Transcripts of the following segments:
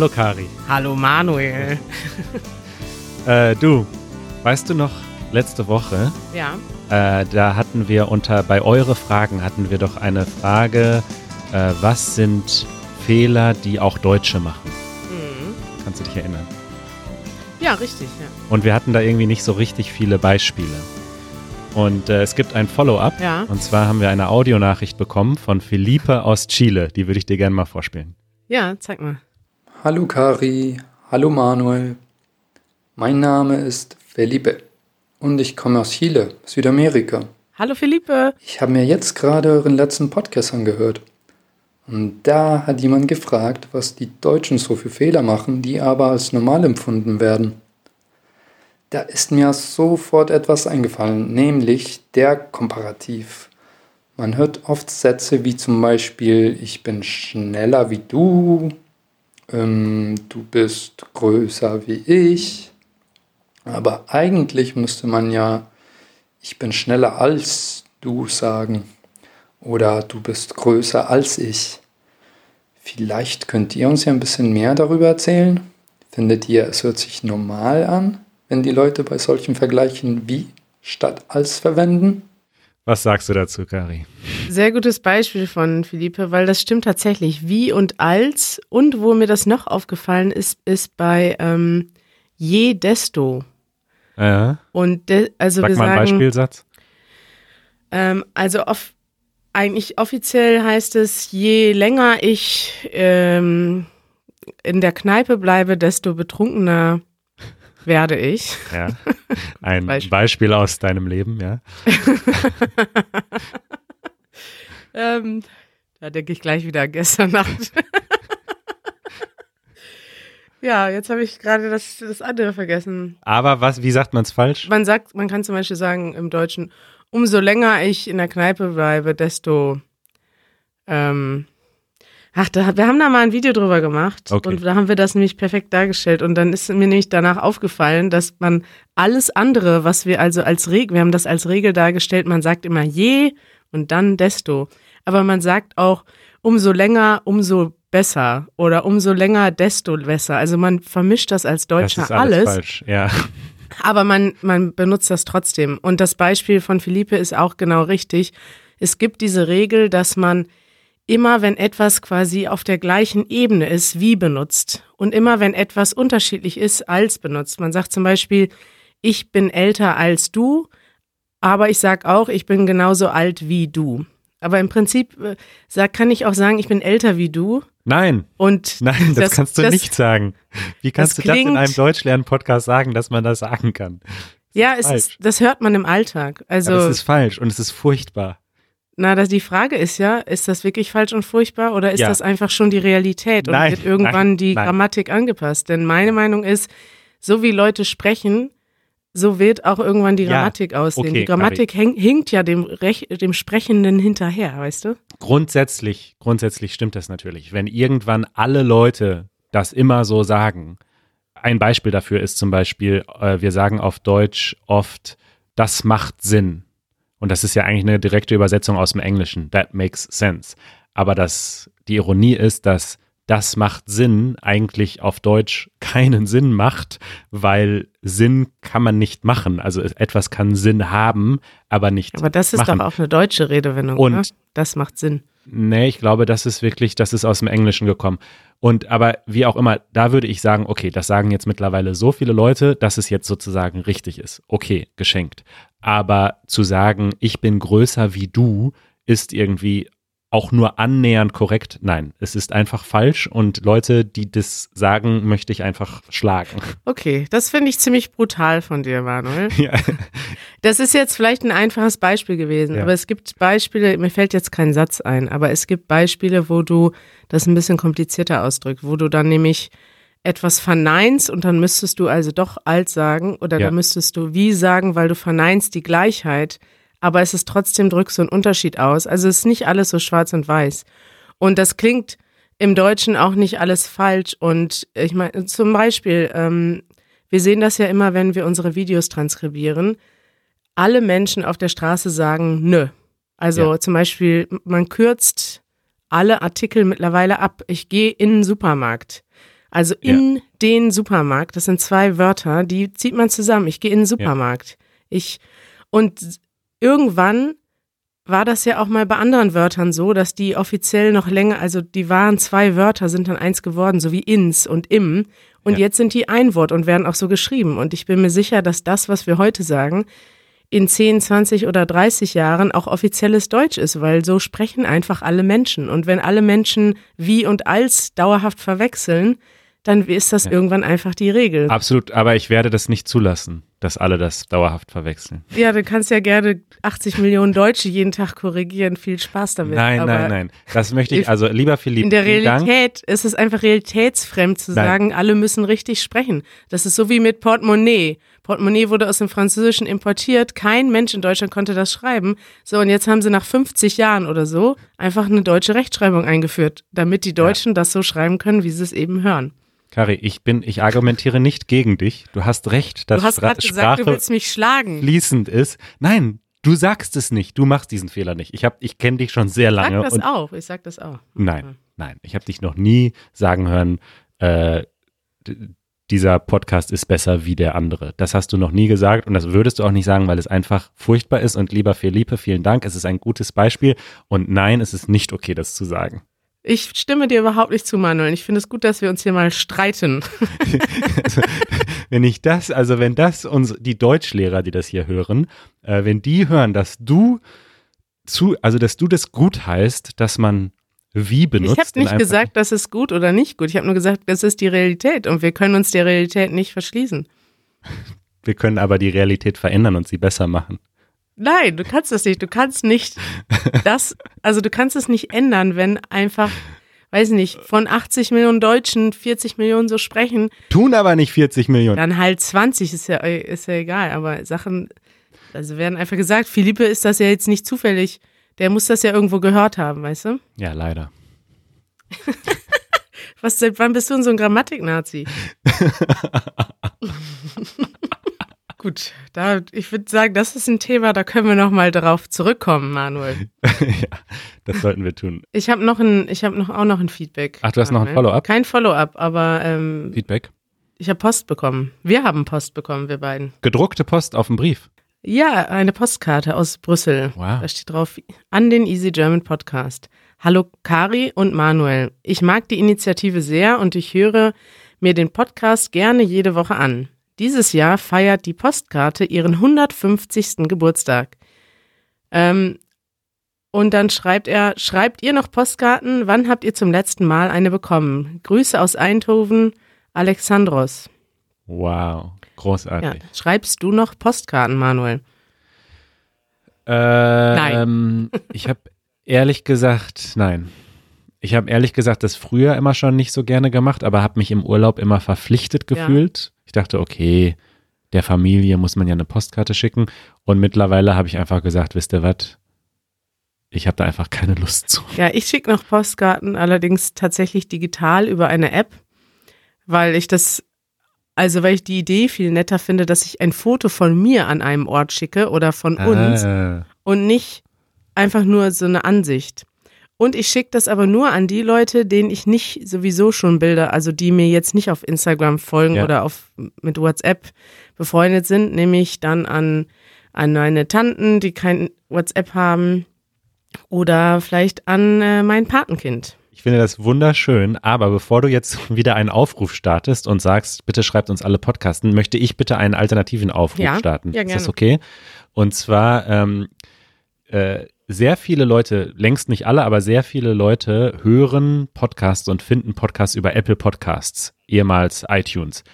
Hallo Kari. Hallo Manuel. Äh, du, weißt du noch, letzte Woche, Ja. äh, da hatten wir unter, bei eure Fragen hatten wir doch eine Frage, äh, was sind Fehler, die auch Deutsche machen? Mhm. Kannst du dich erinnern? Ja, richtig, ja. Und wir hatten da irgendwie nicht so richtig viele Beispiele. Und äh, es gibt ein Follow-up. Ja. Und zwar haben wir eine Audionachricht bekommen von Felipe aus Chile. Die würde ich dir gerne mal vorspielen. Ja, zeig mal. Hallo Kari, hallo Manuel. Mein Name ist Felipe und ich komme aus Chile, Südamerika. Hallo Philippe. Ich habe mir jetzt gerade euren letzten Podcast angehört. Und da hat jemand gefragt, was die Deutschen so für Fehler machen, die aber als normal empfunden werden. Da ist mir sofort etwas eingefallen, nämlich der Komparativ. Man hört oft Sätze wie zum Beispiel, ich bin schneller wie du, ähm, du bist größer wie ich. Aber eigentlich müsste man ja, ich bin schneller als du sagen. Oder du bist größer als ich. Vielleicht könnt ihr uns ja ein bisschen mehr darüber erzählen. Findet ihr, es hört sich normal an, wenn die Leute bei solchen Vergleichen wie statt als verwenden? Was sagst du dazu, Kari? Sehr gutes Beispiel von Philippe, weil das stimmt tatsächlich. Wie und als. Und wo mir das noch aufgefallen ist, ist bei ähm, je desto. Äh, Und de, also sag wir mal einen sagen, Beispielsatz. Ähm, also off eigentlich offiziell heißt es, je länger ich ähm, in der Kneipe bleibe, desto betrunkener werde ich. Ja. Ein Beispiel. Beispiel. aus deinem Leben, ja. Ähm, da denke ich gleich wieder gestern Nacht. ja, jetzt habe ich gerade das, das andere vergessen. Aber was, wie sagt man es falsch? Man sagt, man kann zum Beispiel sagen im Deutschen, umso länger ich in der Kneipe bleibe, desto ähm, Ach, da, wir haben da mal ein Video drüber gemacht Okay. und da haben wir das nämlich perfekt dargestellt und dann ist mir nämlich danach aufgefallen, dass man alles andere, was wir also als Regel, wir haben das als Regel dargestellt, man sagt immer je und dann desto, aber man sagt auch umso länger, umso besser oder umso länger, desto besser. Also man vermischt das als Das Deutscher ist alles, alles falsch. Ja. aber man, man benutzt das trotzdem. Und das Beispiel von Philippe ist auch genau richtig. Es gibt diese Regel, dass man immer, wenn etwas quasi auf der gleichen Ebene ist, wie benutzt. Und immer, wenn etwas unterschiedlich ist, als benutzt. Man sagt zum Beispiel, ich bin älter als du, aber ich sag auch, ich bin genauso alt wie du. Aber im Prinzip äh, sag, kann ich auch sagen, ich bin älter wie du. Nein, Und nein, das, Das- kannst du das- nicht sagen. Wie kannst das du das in einem Deutschlernen-Podcast sagen, dass man das sagen kann? ja, es falsch. ist, das hört man im Alltag. Also Aber es ist falsch und es ist furchtbar. Na, das, die Frage ist ja, ist das wirklich falsch und furchtbar oder ist Ja. das einfach schon die Realität und Nein, wird irgendwann nein, die nein. Grammatik angepasst? Denn meine Meinung ist, so wie Leute sprechen, so wird auch irgendwann die Ja, Grammatik aussehen. okay, die Grammatik häng, hinkt ja dem, Rech, dem Sprechenden hinterher, weißt du? Grundsätzlich, grundsätzlich stimmt das natürlich. Wenn irgendwann alle Leute das immer so sagen, ein Beispiel dafür ist zum Beispiel, äh, wir sagen auf Deutsch oft, das macht Sinn. Und das ist ja eigentlich eine direkte Übersetzung aus dem Englischen. That makes sense. Aber das, die Ironie ist, dass das macht Sinn eigentlich auf Deutsch keinen Sinn macht, weil Sinn kann man nicht machen. Also etwas kann Sinn haben, aber nicht Aber das ist machen. doch auch eine deutsche Redewendung, Und- oder? Das macht Sinn. Nee, ich glaube, das ist wirklich, das ist aus dem Englischen gekommen. Und aber wie auch immer, da würde ich sagen, okay, das sagen jetzt mittlerweile so viele Leute, dass es jetzt sozusagen richtig ist. Okay, geschenkt. Aber zu sagen, ich bin größer wie du, ist irgendwie auch nur annähernd korrekt. Nein, es ist einfach falsch und Leute, die das sagen, möchte ich einfach schlagen. Okay, das finde ich ziemlich brutal von dir, Manuel. Ja. Das ist jetzt vielleicht ein einfaches Beispiel gewesen, Ja. aber es gibt Beispiele, mir fällt jetzt kein Satz ein, aber es gibt Beispiele, wo du das ein bisschen komplizierter ausdrückst, wo du dann nämlich etwas verneinst und dann müsstest du also doch alt sagen oder Ja. dann müsstest du wie sagen, weil du verneinst die Gleichheit, aber es ist trotzdem drückst du einen Unterschied aus. Also es ist nicht alles so schwarz und weiß. Und das klingt im Deutschen auch nicht alles falsch. Und ich meine, zum Beispiel, ähm, wir sehen das ja immer, wenn wir unsere Videos transkribieren. Alle Menschen auf der Straße sagen nö. Also Ja. zum Beispiel, man kürzt alle Artikel mittlerweile ab. Ich gehe in den Supermarkt. Also in den Supermarkt, das sind zwei Wörter, die zieht man zusammen. Ich gehe in den Supermarkt. Ich und irgendwann war das ja auch mal bei anderen Wörtern so, dass die offiziell noch länger, also die waren zwei Wörter, sind dann eins geworden, so wie ins und im. Und Ja. jetzt sind die ein Wort und werden auch so geschrieben. Und ich bin mir sicher, dass das, was wir heute sagen, in 10, 20 oder 30 Jahren auch offizielles Deutsch ist, weil so sprechen einfach alle Menschen. Und wenn alle Menschen wie und als dauerhaft verwechseln, dann ist das irgendwann einfach die Regel. Absolut, aber ich werde das nicht zulassen, dass alle das dauerhaft verwechseln. Ja, du kannst ja gerne 80 Millionen Deutsche jeden Tag korrigieren. Viel Spaß damit. Nein, Aber nein, nein. Das möchte ich, also lieber Philipp, In der. Realität ist es einfach realitätsfremd zu Nein. sagen, alle müssen richtig sprechen. Das ist so wie mit Portemonnaie. Portemonnaie wurde aus dem Französischen importiert. Kein Mensch in Deutschland konnte das schreiben. So, und jetzt haben sie nach 50 Jahren oder so einfach eine deutsche Rechtschreibung eingeführt, damit die Deutschen das so schreiben können, wie sie es eben hören. Kari, ich bin, ich argumentiere nicht gegen dich. Du hast recht, dass Du hast Spra gerade gesagt, du Sprache willst mich schlagen. fließend ist. Nein, du sagst es nicht. Du machst diesen Fehler nicht. Ich hab, ich kenne dich schon sehr Ich lange. sag das auch. Ich sag das auch. Nein, nein. Ich habe dich noch nie sagen hören, äh, dieser Podcast ist besser wie der andere. Das hast du noch nie gesagt und das würdest du auch nicht sagen, weil es einfach furchtbar ist. Und lieber Felipe, vielen Dank. Es ist ein gutes Beispiel. Und nein, es ist nicht okay, das zu sagen. Ich stimme dir überhaupt nicht zu, Manuel. Ich finde es gut, dass wir uns hier mal streiten. also, wenn ich das, also wenn das uns, die Deutschlehrer, die das hier hören, äh, wenn die hören, dass du zu, also dass du das gut heißt, dass man wie benutzt. ich habe nicht gesagt, das ist gut oder nicht gut. Ich habe nur gesagt, das ist die Realität und wir können uns der Realität nicht verschließen. Wir können aber die Realität verändern und sie besser machen. Nein, du kannst das nicht. Du kannst nicht das, also du kannst es nicht ändern, wenn einfach, weiß nicht, von 80 Millionen Deutschen 40 Millionen so sprechen, Tun aber nicht 40 Millionen. dann halt 20, ist ja, ist ja egal. Aber Sachen, also werden einfach gesagt, Philippe ist das ja jetzt nicht zufällig. Der muss das ja irgendwo gehört haben, weißt du? Ja, leider. Was, seit wann bist du denn so ein Grammatik-Nazi? Gut, da, ich würde sagen, das ist ein Thema, da können wir noch mal drauf zurückkommen, Manuel. ja, das sollten wir tun. Ich habe noch ein, ich habe noch auch noch ein Feedback. Ach, du hast noch ein Manuel. Follow-up? Kein Follow-up, aber ähm, Feedback. ich habe Post bekommen. Wir haben Post bekommen, wir beiden. Gedruckte Post auf dem Brief. Ja, eine Postkarte aus Brüssel. Wow. Da steht drauf, an den Easy German Podcast. Hallo Kari und Manuel. Ich mag die Initiative sehr und ich höre mir den Podcast gerne jede Woche an. Dieses Jahr feiert die Postkarte ihren 150. Geburtstag. Ähm, und dann schreibt er, schreibt ihr noch Postkarten? Wann habt ihr zum letzten Mal eine bekommen? Grüße aus Eindhoven, Alexandros. Wow, Ja, großartig. schreibst du noch Postkarten, Manuel? Ähm, ich habe ehrlich gesagt, nein. Ich habe ehrlich gesagt das früher immer schon nicht so gerne gemacht, aber habe mich im Urlaub immer verpflichtet Ja. gefühlt. Ich dachte, okay, der Familie muss man ja eine Postkarte schicken. Und mittlerweile habe ich einfach gesagt, wisst ihr was? Ich habe da einfach keine Lust zu. Ja, ich schicke noch Postkarten, allerdings tatsächlich digital über eine App, weil ich das, also weil ich die Idee viel netter finde, dass ich ein Foto von mir an einem Ort schicke oder von uns Ah, und nicht einfach nur so eine Ansicht. Und ich schicke das aber nur an die Leute, denen ich nicht sowieso schon Bilder, also die mir jetzt nicht auf Instagram folgen Ja. oder auf, mit WhatsApp befreundet sind, nämlich dann an, an meine Tanten, die kein WhatsApp haben oder vielleicht an äh, mein Patenkind. Ich finde das wunderschön, aber bevor du jetzt wieder einen Aufruf startest und sagst, bitte schreibt uns alle Podcasten, möchte ich bitte einen alternativen Aufruf Ja, starten. ja, Ist das gerne. okay? Und zwar ähm, äh, sehr viele Leute, längst nicht alle, aber sehr viele Leute hören Podcasts und finden Podcasts über Apple Podcasts, ehemals iTunes.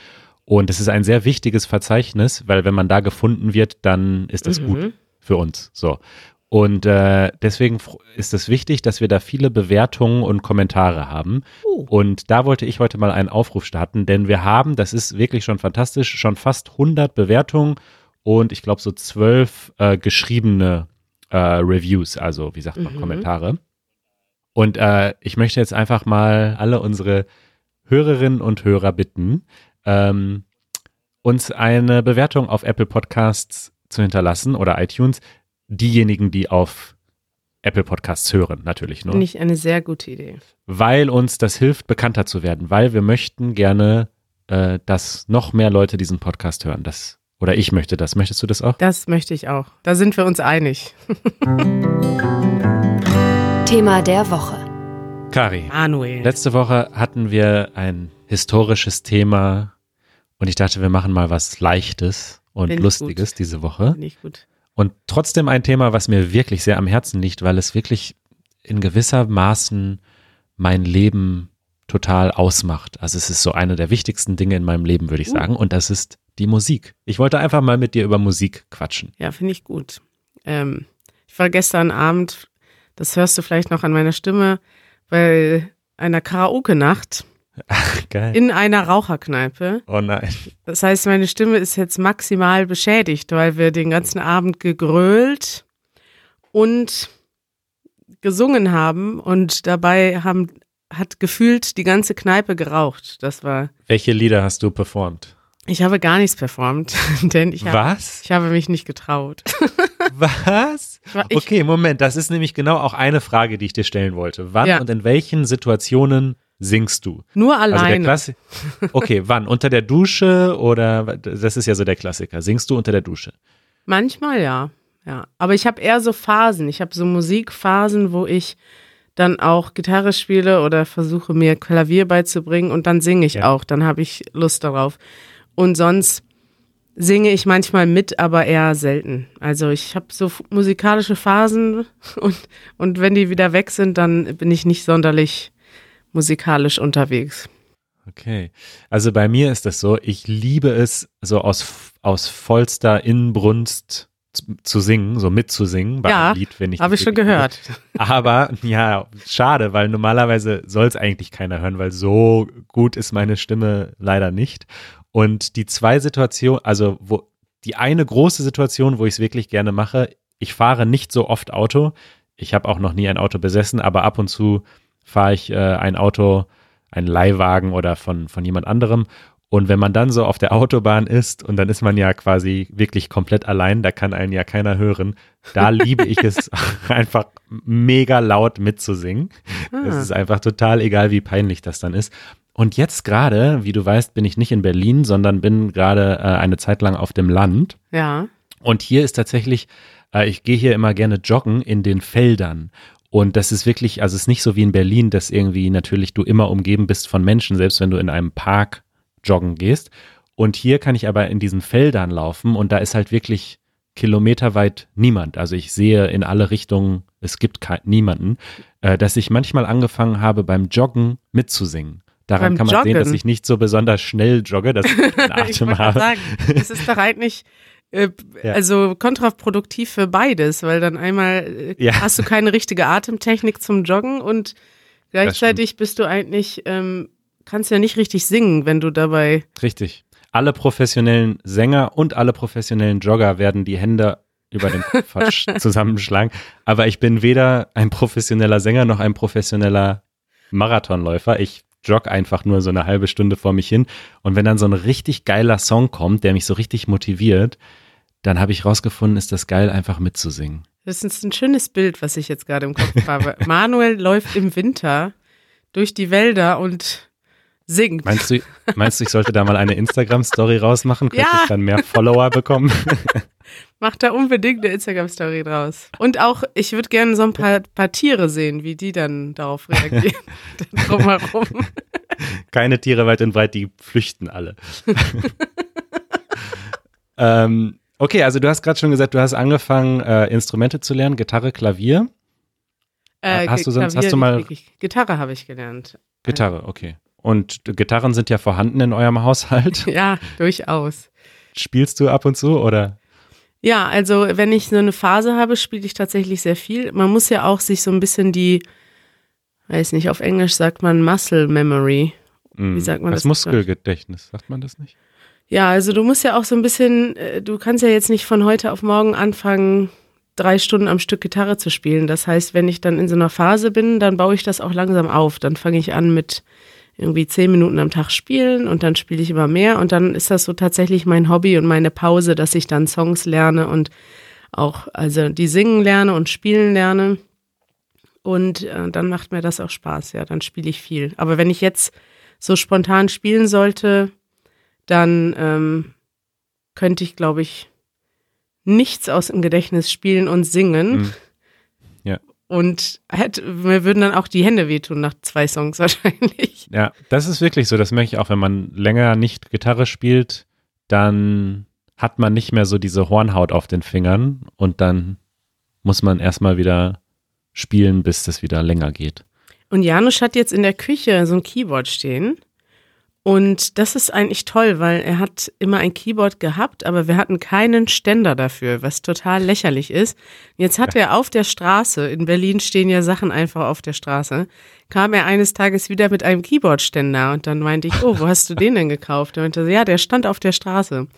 Und es ist ein sehr wichtiges Verzeichnis, weil wenn man da gefunden wird, dann ist das Mhm. gut für uns. So. Und äh, deswegen ist es wichtig, dass wir da viele Bewertungen und Kommentare haben. Uh. Und da wollte ich heute mal einen Aufruf starten, denn wir haben, das ist wirklich schon fantastisch, schon fast 100 Bewertungen und ich glaube so zwölf äh, geschriebene äh, Reviews, also wie sagt man, Mhm. Kommentare. Und äh, ich möchte jetzt einfach mal alle unsere Hörerinnen und Hörer bitten, ähm, uns eine Bewertung auf Apple Podcasts zu hinterlassen oder iTunes. Diejenigen, die auf Apple Podcasts hören, natürlich nur. Finde ich eine sehr gute Idee. Weil uns das hilft, bekannter zu werden, weil wir möchten gerne, äh, dass noch mehr Leute diesen Podcast hören. Das, oder ich möchte das. Möchtest du das auch? Das möchte ich auch. Da sind wir uns einig. Thema der Woche. Kari, Manuel. letzte Woche hatten wir ein historisches Thema und ich dachte, wir machen mal was Leichtes und ich Lustiges gut. diese Woche. Finde ich gut. Und trotzdem ein Thema, was mir wirklich sehr am Herzen liegt, weil es wirklich in gewisser Maßen mein Leben total ausmacht. Also es ist so eine der wichtigsten Dinge in meinem Leben, würde ich Uh. sagen. Und das ist die Musik. Ich wollte einfach mal mit dir über Musik quatschen. Ja, finde ich gut. Ähm, ich war gestern Abend, das hörst du vielleicht noch an meiner Stimme, bei einer Karaoke-Nacht Geil. in einer Raucherkneipe. oh nein. Das heißt, meine Stimme ist jetzt maximal beschädigt, weil wir den ganzen Abend gegrölt und gesungen haben und dabei haben, hat gefühlt die ganze Kneipe geraucht. Das war, Welche Lieder hast du performt? Ich habe gar nichts performt, denn ich habe, Was? ich habe mich nicht getraut. Was? Okay, Moment, das ist nämlich genau auch eine Frage, die ich dir stellen wollte. Wann Ja. und in welchen Situationen singst du? Nur Also alleine. Klassi Okay, wann? Unter der Dusche oder das ist ja so der Klassiker. Singst du unter der Dusche? Manchmal ja, ja. Aber ich habe eher so Phasen. Ich habe so Musikphasen, wo ich dann auch Gitarre spiele oder versuche mir Klavier beizubringen und dann singe ich Ja. auch. Dann habe ich Lust darauf. Und sonst singe ich manchmal mit, aber eher selten. Also ich habe so musikalische Phasen und, und wenn die wieder weg sind, dann bin ich nicht sonderlich musikalisch unterwegs. Okay. Also bei mir ist das so, ich liebe es, so aus, aus vollster Inbrunst zu- singen, so mitzusingen bei Ja, einem Lied, wenn ich Habe ich schon gehört. Aber ja, schade, weil normalerweise soll es eigentlich keiner hören, weil so gut ist meine Stimme leider nicht. Und die zwei Situationen, also wo die eine große Situation, wo ich es wirklich gerne mache, ich fahre nicht so oft Auto. Ich habe auch noch nie ein Auto besessen, aber ab und zu fahre ich äh, ein Auto, ein Leihwagen oder von, von jemand anderem. Und wenn man dann so auf der Autobahn ist und dann ist man ja quasi wirklich komplett allein, da kann einen ja keiner hören, da liebe ich es einfach mega laut mitzusingen. Das Ah. ist einfach total egal, wie peinlich das dann ist. Und jetzt gerade, wie du weißt, bin ich nicht in Berlin, sondern bin gerade äh, eine Zeit lang auf dem Land. Ja. Und hier ist tatsächlich, äh, ich gehe hier immer gerne joggen in den Feldern. Und das ist wirklich, also es ist nicht so wie in Berlin, dass irgendwie natürlich du immer umgeben bist von Menschen, selbst wenn du in einem Park joggen gehst. Und hier kann ich aber in diesen Feldern laufen und da ist halt wirklich kilometerweit niemand. Also ich sehe in alle Richtungen, es gibt niemanden, äh, dass ich manchmal angefangen habe, beim Joggen mitzusingen. Daran Beim kann man sehen, dass Joggen? ich nicht so besonders schnell jogge, dass ich einen ich Atem wollte habe. sagen, es ist doch eigentlich äh, Ja. also kontraproduktiv für beides, weil dann einmal äh, Ja. hast du keine richtige Atemtechnik zum Joggen und gleichzeitig bist du eigentlich, ähm, kannst ja nicht richtig singen, wenn du dabei, Richtig. Alle professionellen Sänger und alle professionellen Jogger werden die Hände über den Kopf zusammenschlagen. Aber ich bin weder ein professioneller Sänger noch ein professioneller Marathonläufer. Ich jogge einfach nur so eine halbe Stunde vor mich hin. Und wenn dann so ein richtig geiler Song kommt, der mich so richtig motiviert, dann habe ich rausgefunden, ist das geil, einfach mitzusingen. das ist ein schönes Bild, was ich jetzt gerade im Kopf habe. Manuel läuft im Winter durch die Wälder und singt. Meinst du, meinst du, ich sollte da mal eine Instagram-Story rausmachen? Könnte Ja. ich dann mehr Follower bekommen? Mach da unbedingt eine Instagram-Story draus. Und auch, ich würde gerne so ein paar, paar Tiere sehen, wie die dann darauf reagieren. Drumherum. Keine Tiere weit und breit, die flüchten alle. ähm, okay, also du hast gerade schon gesagt, du hast angefangen, äh, Instrumente zu lernen, Gitarre, Klavier. Äh, Hast du sonst- Klavier hast du mal-. Gitarre habe ich gelernt. Gitarre, okay. Und Gitarren sind ja vorhanden in eurem Haushalt. Ja, durchaus. Spielst du ab und zu oder? Ja, also wenn ich so eine Phase habe, spiele ich tatsächlich sehr viel. Man muss ja auch sich so ein bisschen die, weiß nicht, auf Englisch sagt man Muscle Memory. Hm, sagt man das das? Muskelgedächtnis, sagt man das nicht? Ja, also du musst ja auch so ein bisschen, äh, du kannst ja jetzt nicht von heute auf morgen anfangen, drei Stunden am Stück Gitarre zu spielen. Das heißt, wenn ich dann in so einer Phase bin, dann baue ich das auch langsam auf. Dann fange ich an mit irgendwie zehn Minuten am Tag spielen und dann spiele ich immer mehr und dann ist das so tatsächlich mein Hobby und meine Pause, dass ich dann Songs lerne und auch also die singen lerne und spielen lerne. Und äh, dann macht mir das auch Spaß, ja, dann spiele ich viel. Aber wenn ich jetzt so spontan spielen sollte, dann ähm, könnte ich, glaube ich, nichts aus dem Gedächtnis spielen und singen. Mhm. Und hätte, mir würden dann auch die Hände wehtun nach zwei Songs wahrscheinlich. Ja, das ist wirklich so. Das merke ich auch, wenn man länger nicht Gitarre spielt, dann hat man nicht mehr so diese Hornhaut auf den Fingern und dann muss man erstmal wieder spielen, bis das wieder länger geht. Und Janusz hat jetzt in der Küche so ein Keyboard stehen. Und das ist eigentlich toll, weil er hat immer ein Keyboard gehabt, aber wir hatten keinen Ständer dafür, was total lächerlich ist. Jetzt hat er auf der Straße, in Berlin stehen ja Sachen einfach auf der Straße, kam er eines Tages wieder mit einem Keyboardständer und dann meinte ich, oh, wo hast du den denn gekauft? Er meinte, ja, der stand auf der Straße.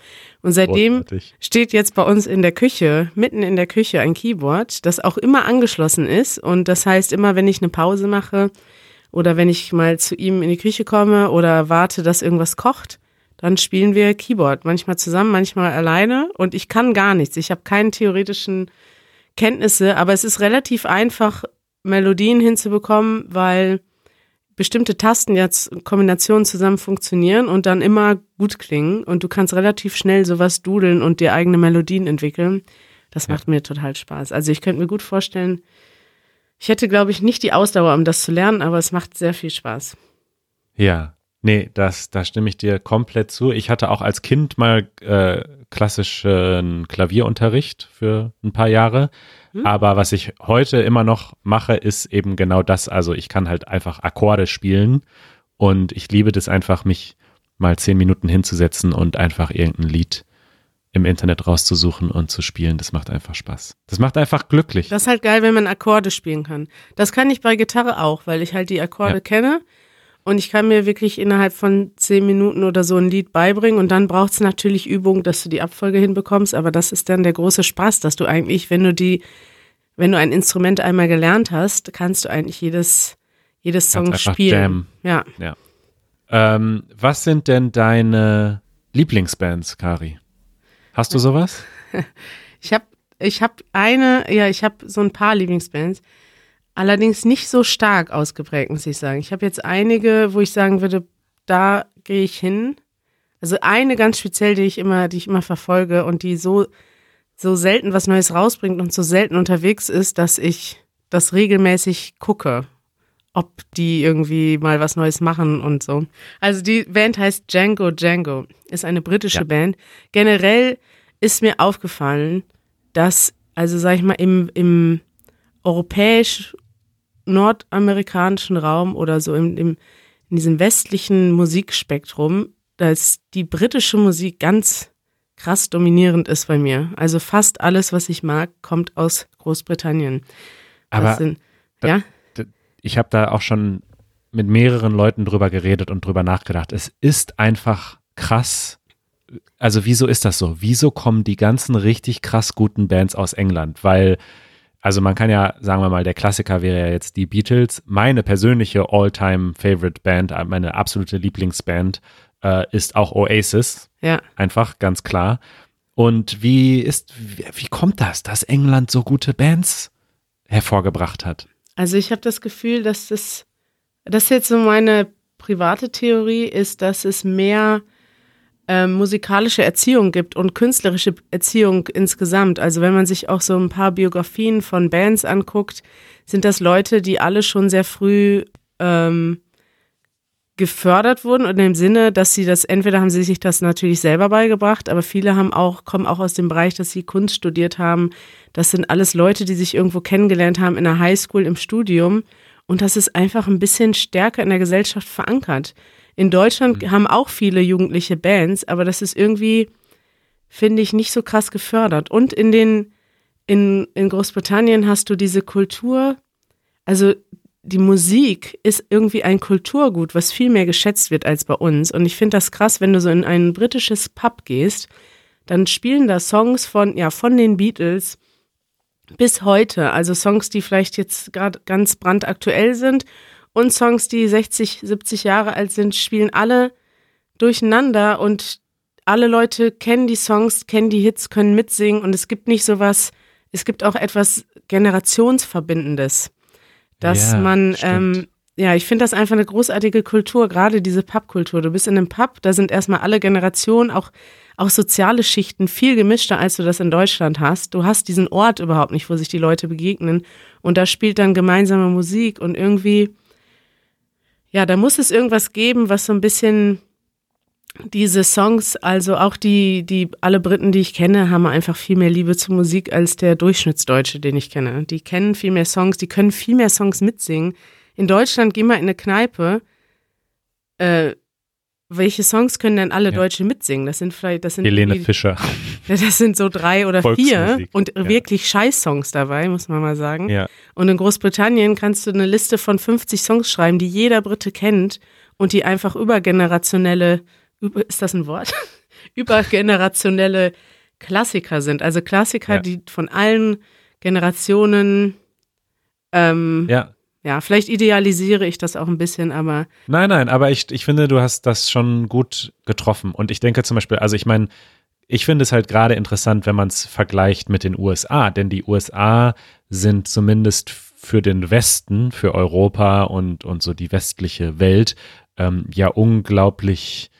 Und seitdem Großartig. steht jetzt bei uns in der Küche, mitten in der Küche ein Keyboard, das auch immer angeschlossen ist. Und das heißt, immer wenn ich eine Pause mache oder wenn ich mal zu ihm in die Küche komme oder warte, dass irgendwas kocht, dann spielen wir Keyboard. Manchmal zusammen, manchmal alleine. Und ich kann gar nichts. Ich habe keine theoretischen Kenntnisse, aber es ist relativ einfach, Melodien hinzubekommen, weil bestimmte Tasten jetzt in Kombinationen zusammen funktionieren und dann immer gut klingen und du kannst relativ schnell sowas dudeln und dir eigene Melodien entwickeln. Das Ja. macht mir total Spaß. Also ich könnte mir gut vorstellen, ich hätte, glaube ich, nicht die Ausdauer, um das zu lernen, aber es macht sehr viel Spaß. Ja, nee, das, da stimme ich dir komplett zu. Ich hatte auch als Kind mal äh, klassischen Klavierunterricht für ein paar Jahre. Hm. Aber was ich heute immer noch mache, ist eben genau das. Also ich kann halt einfach Akkorde spielen und ich liebe das einfach, mich mal zehn Minuten hinzusetzen und einfach irgendein Lied im Internet rauszusuchen und zu spielen. Das macht einfach Spaß. Das macht einfach glücklich. Das ist halt geil, wenn man Akkorde spielen kann. Das kann ich bei Gitarre auch, weil ich halt die Akkorde Ja. kenne und ich kann mir wirklich innerhalb von zehn Minuten oder so ein Lied beibringen und dann braucht es natürlich Übung, dass du die Abfolge hinbekommst, aber das ist dann der große Spaß, dass du eigentlich, wenn du die, wenn du ein Instrument einmal gelernt hast, kannst du eigentlich jedes, jedes Song spielen. jammen. Ja. Ähm, was sind denn deine Lieblingsbands, Kari? Hast du sowas? Ich habe ich hab eine, ja, ich habe so ein paar Lieblingsbands, allerdings nicht so stark ausgeprägt, muss ich sagen. Ich habe jetzt einige, wo ich sagen würde, da gehe ich hin. Also eine ganz speziell, die ich immer, die ich immer verfolge und die so, so selten was Neues rausbringt und so selten unterwegs ist, dass ich das regelmäßig gucke, ob die irgendwie mal was Neues machen und so. Also die Band heißt Django Django, ist eine britische Ja. Band. Generell ist mir aufgefallen, dass, also sag ich mal, im, im europäisch-nordamerikanischen Raum oder so im, im, in diesem westlichen Musikspektrum, dass die britische Musik ganz krass dominierend ist bei mir. Also fast alles, was ich mag, kommt aus Großbritannien. Aber sind, ja, ich habe da auch schon mit mehreren Leuten drüber geredet und drüber nachgedacht. Es ist einfach krass. Also wieso ist das so? Wieso kommen die ganzen richtig krass guten Bands aus England? Weil, also man kann ja, sagen wir mal, der Klassiker wäre ja jetzt die Beatles. Meine persönliche All-Time-Favorite-Band, meine absolute Lieblingsband äh, ist auch Oasis. ja. Einfach, ganz klar. Und wie ist, wie, wie kommt das, dass England so gute Bands hervorgebracht hat? Also ich habe das Gefühl, dass das, das jetzt so meine private Theorie ist, dass es mehr ähm, musikalische Erziehung gibt und künstlerische Erziehung insgesamt. Also wenn man sich auch so ein paar Biografien von Bands anguckt, sind das Leute, die alle schon sehr früh ähm, gefördert wurden und im Sinne, dass sie das, entweder haben sie sich das natürlich selber beigebracht, aber viele haben auch, kommen auch aus dem Bereich, dass sie Kunst studiert haben. Das sind alles Leute, die sich irgendwo kennengelernt haben in der Highschool, im Studium. Und das ist einfach ein bisschen stärker in der Gesellschaft verankert. In Deutschland haben auch viele jugendliche Bands, aber das ist irgendwie, finde ich, nicht so krass gefördert. Und in den, in, in Großbritannien hast du diese Kultur, also die Musik ist irgendwie ein Kulturgut, was viel mehr geschätzt wird als bei uns. Und ich finde das krass, wenn du so in ein britisches Pub gehst, dann spielen da Songs von, ja, von den Beatles bis heute. Also Songs, die vielleicht jetzt gerade ganz brandaktuell sind und Songs, die 60, 70 Jahre alt sind, spielen alle durcheinander und alle Leute kennen die Songs, kennen die Hits, können mitsingen und es gibt nicht sowas, es gibt auch etwas Generationsverbindendes. Dass Ja, man, ähm, ja, ich finde das einfach eine großartige Kultur, gerade diese Pubkultur. Du bist in einem Pub, da sind erstmal alle Generationen, auch, auch soziale Schichten viel gemischter, als du das in Deutschland hast. Du hast diesen Ort überhaupt nicht, wo sich die Leute begegnen. Und da spielt dann gemeinsame Musik und irgendwie, ja, da muss es irgendwas geben, was so ein bisschen diese Songs, also auch die, die, alle Briten, die ich kenne, haben einfach viel mehr Liebe zur Musik als der Durchschnittsdeutsche, den ich kenne. Die kennen viel mehr Songs, die können viel mehr Songs mitsingen. In Deutschland geh mal in eine Kneipe, äh, welche Songs können denn alle Ja. Deutsche mitsingen? Das sind vielleicht, das sind Helene irgendwie- Fischer. das sind so drei oder vier und ja. wirklich Scheiß-Songs dabei, muss man mal sagen. Ja. Und in Großbritannien kannst du eine Liste von 50 Songs schreiben, die jeder Brite kennt und die einfach übergenerationelle, über, ist das ein Wort? übergenerationelle Klassiker sind. Also Klassiker, Ja. die von allen Generationen, ähm, ja. ja. vielleicht idealisiere ich das auch ein bisschen, aber Nein, nein, aber ich, ich finde, du hast das schon gut getroffen. Und ich denke zum Beispiel, also ich meine, ich finde es halt gerade interessant, wenn man es vergleicht mit den USA, denn die USA sind zumindest für den Westen, für Europa und, und so die westliche Welt ähm, ja unglaublich.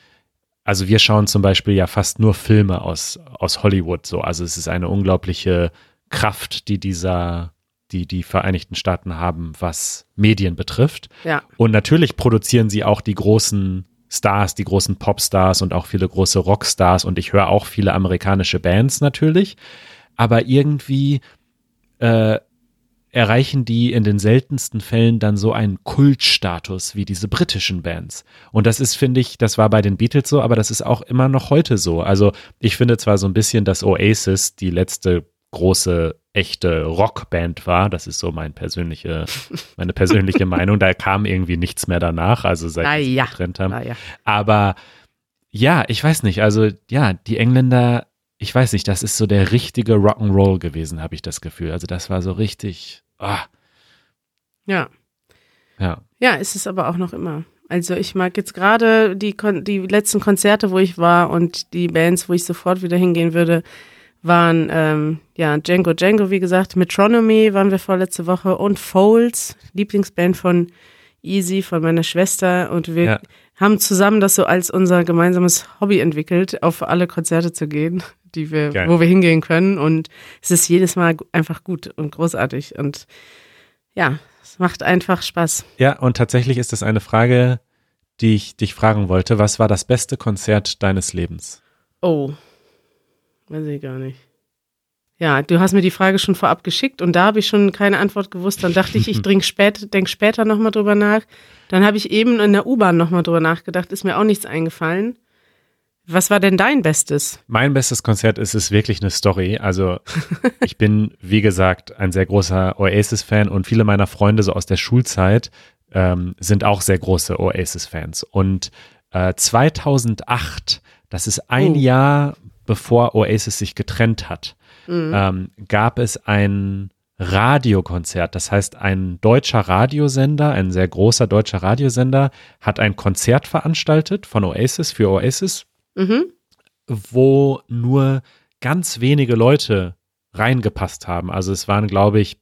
Also wir schauen zum Beispiel ja fast nur Filme aus, aus Hollywood so. Also es ist eine unglaubliche Kraft, die dieser, die die Vereinigten Staaten haben, was Medien betrifft. ja. Und natürlich produzieren sie auch die großen Stars, die großen Popstars und auch viele große Rockstars. Und ich höre auch viele amerikanische Bands natürlich. Aber irgendwie äh, erreichen die in den seltensten Fällen dann so einen Kultstatus wie diese britischen Bands. Und das ist, finde ich, das war bei den Beatles so, aber das ist auch immer noch heute so. Also ich finde zwar so ein bisschen, dass Oasis die letzte große echte Rockband war. Das ist so mein persönliche, meine persönliche Meinung. Da kam irgendwie nichts mehr danach, also seit sich ja. getrennt haben. Naja. Aber ja, ich weiß nicht. Also ja, die Engländer, ich weiß nicht, das ist so der richtige Rock'n'Roll gewesen, habe ich das Gefühl. Also das war so richtig. Ah, Ja. ja. Ja, ist es aber auch noch immer. Also ich mag jetzt gerade die, Kon die letzten Konzerte, wo ich war und die Bands, wo ich sofort wieder hingehen würde, waren ähm, ja Django Django, wie gesagt, Metronomy waren wir vorletzte Woche und Folds, Lieblingsband von Easy, von meiner Schwester und wir Ja. Haben zusammen das so als unser gemeinsames Hobby entwickelt, auf alle Konzerte zu gehen, die wir, Geil. wo wir hingehen können und es ist jedes Mal einfach gut und großartig und ja, es macht einfach Spaß. Ja, und tatsächlich ist das eine Frage, die ich dich fragen wollte. Was war das beste Konzert deines Lebens? Oh, weiß ich gar nicht. Ja, du hast mir die Frage schon vorab geschickt und da habe ich schon keine Antwort gewusst. Dann dachte ich, ich denk später, denk später nochmal drüber nach. Dann habe ich eben in der U-Bahn nochmal drüber nachgedacht, ist mir auch nichts eingefallen. Was war denn dein Bestes? Mein bestes Konzert ist es wirklich eine Story. Also ich bin, wie gesagt, ein sehr großer Oasis-Fan und viele meiner Freunde so aus der Schulzeit ähm, sind auch sehr große Oasis-Fans. Und äh, 2008, das ist ein Oh. Jahr bevor Oasis sich getrennt hat, Mhm. ähm, gab es ein Radiokonzert. Das heißt, ein deutscher Radiosender, ein sehr großer deutscher Radiosender, hat ein Konzert veranstaltet von Oasis für Oasis Mhm. wo nur ganz wenige Leute reingepasst haben. Also es waren, glaube ich,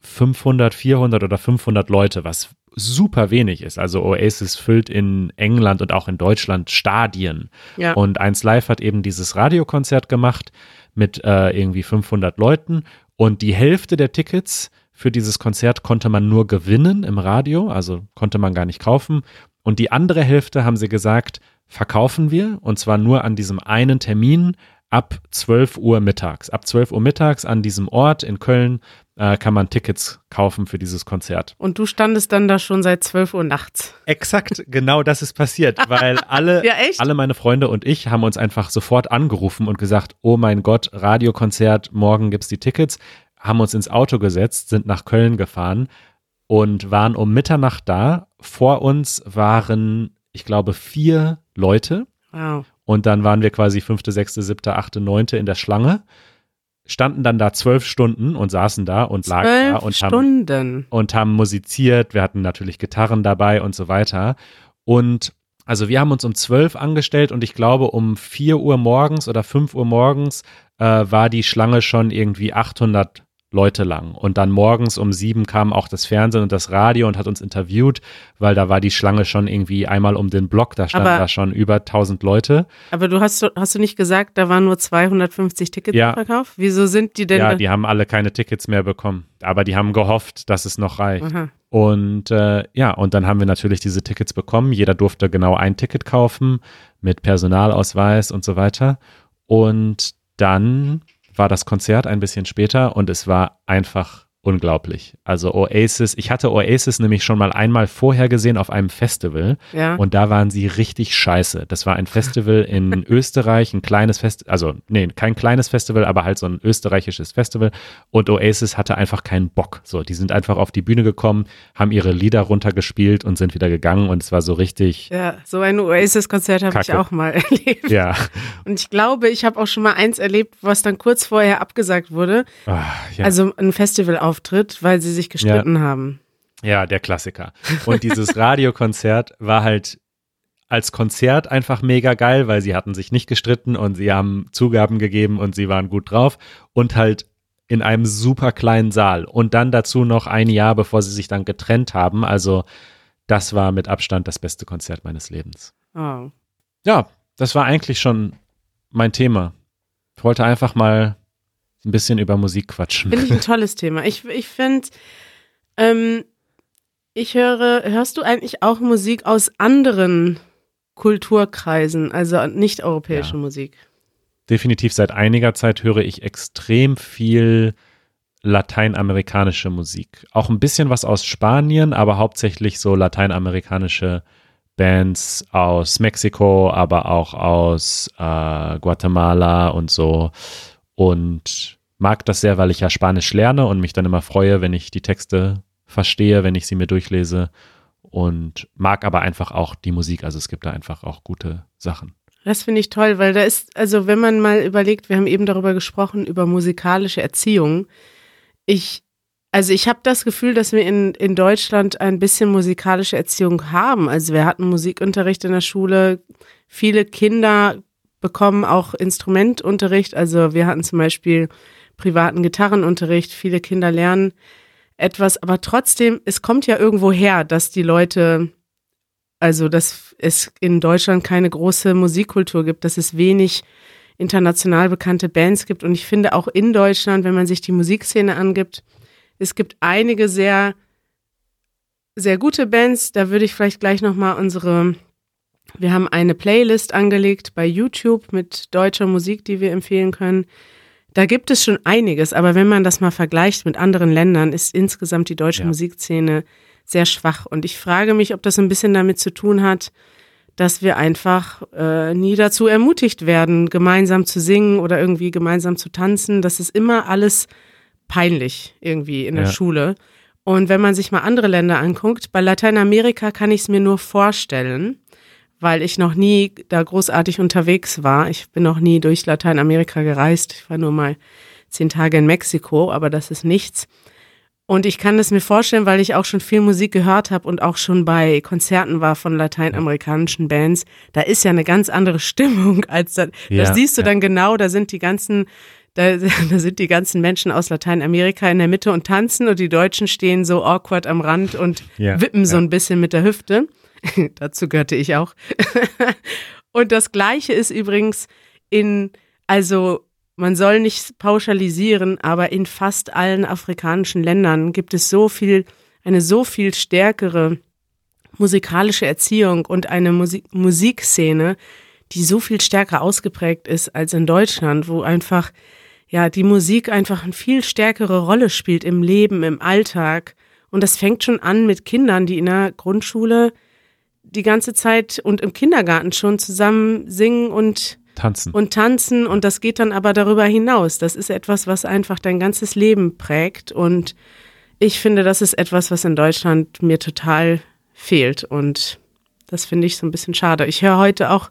500, 400 oder 500 Leute, was super wenig ist. Also Oasis füllt in England und auch in Deutschland Stadien. Ja. Und 1 Live hat eben dieses Radiokonzert gemacht mit äh, irgendwie 500 Leuten und die Hälfte der Tickets für dieses Konzert konnte man nur gewinnen im Radio, also konnte man gar nicht kaufen. Und die andere Hälfte haben sie gesagt, verkaufen wir und zwar nur an diesem einen Termin ab 12 Uhr mittags. Ab 12 Uhr mittags an diesem Ort in Köln äh, kann man Tickets kaufen für dieses Konzert. Und du standest dann da schon seit 12 Uhr nachts. Exakt, genau das ist passiert, weil alle, Ja, alle meine Freunde und ich haben uns einfach sofort angerufen und gesagt, oh mein Gott, Radiokonzert, morgen gibt's die Tickets, haben uns ins Auto gesetzt, sind nach Köln gefahren und waren um Mitternacht da. Vor uns waren, ich glaube, vier Leute Wow. und dann waren wir quasi fünfte, sechste, siebte, achte, neunte in der Schlange, standen dann da zwölf Stunden und saßen da und lagen da Zwölf und haben Stunden. und haben musiziert. Wir hatten natürlich Gitarren dabei und so weiter. Und also wir haben uns um 12 angestellt und ich glaube um 4 Uhr morgens oder 5 Uhr morgens äh, war die Schlange schon irgendwie 800 Leute lang. Und dann morgens um sieben kam auch das Fernsehen und das Radio und hat uns interviewt, weil da war die Schlange schon irgendwie einmal um den Block, da standen da schon über 1000 Leute. Aber du hast, hast du nicht gesagt, da waren nur 250 Tickets ja. verkauft? Wieso sind die denn? Ja, die haben alle keine Tickets mehr bekommen. Aber die haben gehofft, dass es noch reicht. Aha. Und äh, ja, und dann haben wir natürlich diese Tickets bekommen. Jeder durfte genau ein Ticket kaufen mit Personalausweis und so weiter. Und dann war das Konzert ein bisschen später und es war einfach unglaublich. Also Oasis, ich hatte Oasis nämlich schon mal einmal vorher gesehen auf einem Festival ja. und da waren sie richtig scheiße. Das war ein Festival in Österreich, ein kleines Festival, also nee, kein kleines Festival, aber halt so ein österreichisches Festival und Oasis hatte einfach keinen Bock. So, die sind einfach auf die Bühne gekommen, haben ihre Lieder runtergespielt und sind wieder gegangen und es war so richtig. Ja, so ein Oasis-Konzert habe ich auch mal erlebt. Ja. Und ich glaube, ich habe auch schon mal eins erlebt, was dann kurz vorher abgesagt wurde. Ach, ja. Also ein Festival auch Auftritt, weil sie sich gestritten ja. haben. Ja, der Klassiker. Und dieses Radiokonzert war halt als Konzert einfach mega geil, weil sie hatten sich nicht gestritten und sie haben Zugaben gegeben und sie waren gut drauf und halt in einem super kleinen Saal und dann dazu noch ein Jahr, bevor sie sich dann getrennt haben. Also das war mit Abstand das beste Konzert meines Lebens. Oh. Ja, das war eigentlich schon mein Thema. Ich wollte einfach mal ein bisschen über Musik quatschen. Finde ich ein tolles Thema. Ich, ich finde, ähm, ich höre, hörst du eigentlich auch Musik aus anderen Kulturkreisen, also nicht europäische ja. Musik? Definitiv seit einiger Zeit höre ich extrem viel lateinamerikanische Musik. Auch ein bisschen was aus Spanien, aber hauptsächlich so lateinamerikanische Bands aus Mexiko, aber auch aus äh, Guatemala und so und mag das sehr, weil ich ja Spanisch lerne und mich dann immer freue, wenn ich die Texte verstehe, wenn ich sie mir durchlese und mag aber einfach auch die Musik. Also es gibt da einfach auch gute Sachen. Das finde ich toll, weil da ist, also wenn man mal überlegt, wir haben eben darüber gesprochen, über musikalische Erziehung. Ich, also ich habe das Gefühl, dass wir in, in Deutschland ein bisschen musikalische Erziehung haben. Also wir hatten Musikunterricht in der Schule. Viele Kinder bekommen auch Instrumentunterricht. Also wir hatten zum Beispiel privaten Gitarrenunterricht. Viele Kinder lernen etwas, aber trotzdem, es kommt ja irgendwo her, dass die Leute, also dass es in Deutschland keine große Musikkultur gibt, dass es wenig international bekannte Bands gibt. Und ich finde auch in Deutschland, wenn man sich die Musikszene angibt, es gibt einige sehr, sehr gute Bands. Da würde ich vielleicht gleich nochmal unsere wir haben eine Playlist angelegt bei YouTube mit deutscher Musik, die wir empfehlen können. Da gibt es schon einiges, aber wenn man das mal vergleicht mit anderen Ländern, ist insgesamt die deutsche ja. Musikszene sehr schwach. Und ich frage mich, ob das ein bisschen damit zu tun hat, dass wir einfach äh, nie dazu ermutigt werden, gemeinsam zu singen oder irgendwie gemeinsam zu tanzen. Das ist immer alles peinlich irgendwie in der ja. Schule. Und wenn man sich mal andere Länder anguckt, bei Lateinamerika kann ich es mir nur vorstellen, weil ich noch nie da großartig unterwegs war. Ich bin noch nie durch Lateinamerika gereist. Ich war nur mal zehn Tage in Mexiko, aber das ist nichts. Und ich kann es mir vorstellen, weil ich auch schon viel Musik gehört habe und auch schon bei Konzerten war von lateinamerikanischen Bands. Da ist ja eine ganz andere Stimmung als da. Ja, das siehst du ja. dann genau, da sind die ganzen da, da sind die ganzen Menschen aus Lateinamerika in der Mitte und tanzen und die Deutschen stehen so awkward am Rand und ja, wippen so ein bisschen mit der Hüfte. Dazu gehörte ich auch. und das Gleiche ist übrigens in, also man soll nicht pauschalisieren, aber in fast allen afrikanischen Ländern gibt es so viel, eine so viel stärkere musikalische Erziehung und eine Musik Musikszene, die so viel stärker ausgeprägt ist als in Deutschland, wo einfach ja die Musik einfach eine viel stärkere Rolle spielt im Leben, im Alltag. Und das fängt schon an mit Kindern, die in der Grundschule die ganze Zeit und im Kindergarten schon zusammen singen und tanzen. Und tanzen und das geht dann aber darüber hinaus. Das ist etwas, was einfach dein ganzes Leben prägt und ich finde, das ist etwas, was in Deutschland mir total fehlt und das finde ich so ein bisschen schade. Ich höre heute auch,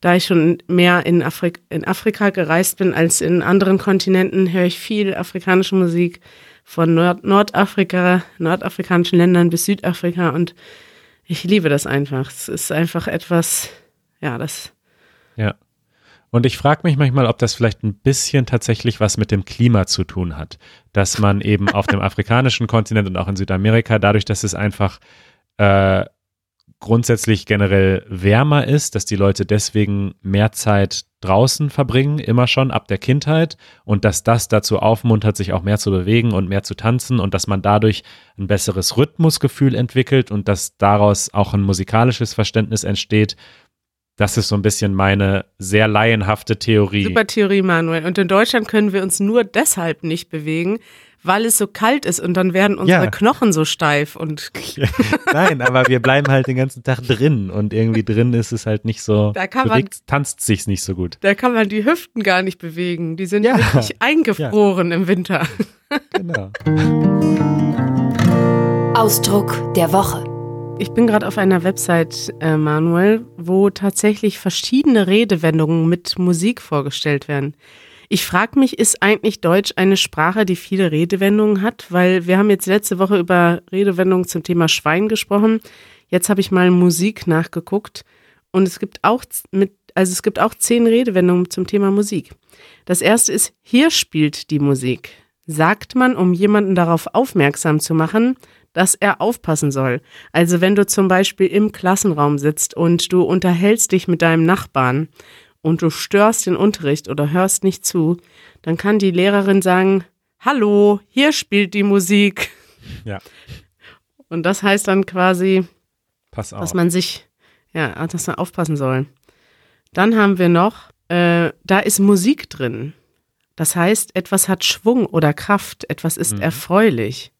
da ich schon mehr in, Afrik in Afrika gereist bin als in anderen Kontinenten, höre ich viel afrikanische Musik von Nord Nordafrika, nordafrikanischen Ländern bis Südafrika und ich liebe das einfach. Es ist einfach etwas, ja, das. Ja. Und ich frage mich manchmal, ob das vielleicht ein bisschen tatsächlich was mit dem Klima zu tun hat. Dass man eben auf dem afrikanischen Kontinent und auch in Südamerika, dadurch, dass es einfach äh, grundsätzlich generell wärmer ist, dass die Leute deswegen mehr Zeit draußen verbringen, immer schon ab der Kindheit und dass das dazu aufmuntert, sich auch mehr zu bewegen und mehr zu tanzen und dass man dadurch ein besseres Rhythmusgefühl entwickelt und dass daraus auch ein musikalisches Verständnis entsteht. Das ist so ein bisschen meine sehr laienhafte Theorie. Super Theorie, Manuel. Und in Deutschland können wir uns nur deshalb nicht bewegen, weil es so kalt ist und dann werden unsere Ja. Knochen so steif und Nein, aber wir bleiben halt den ganzen Tag drin und irgendwie drin ist es halt nicht so, Da kann man- bewegt, tanzt sich's nicht so gut. da kann man die Hüften gar nicht bewegen. Die sind Ja. wirklich eingefroren im Winter. Genau. Ausdruck der Woche. Ich bin gerade auf einer Website, äh, Manuel, wo tatsächlich verschiedene Redewendungen mit Musik vorgestellt werden. Ich frage mich, ist eigentlich Deutsch eine Sprache, die viele Redewendungen hat? Weil wir haben jetzt letzte Woche über Redewendungen zum Thema Schwein gesprochen. Jetzt habe ich mal Musik nachgeguckt und es gibt auch mit, also es gibt auch zehn Redewendungen zum Thema Musik. Das erste ist, hier spielt die Musik. Sagt man, um jemanden darauf aufmerksam zu machen, dass er aufpassen soll. Also wenn du zum Beispiel im Klassenraum sitzt und du unterhältst dich mit deinem Nachbarn und du störst den Unterricht oder hörst nicht zu, dann kann die Lehrerin sagen, Hallo, hier spielt die Musik. Ja. Und das heißt dann quasi, dass man sich, ja, dass man aufpassen soll. Dann haben wir noch, äh, da ist Musik drin. Das heißt, etwas hat Schwung oder Kraft, etwas ist erfreulich.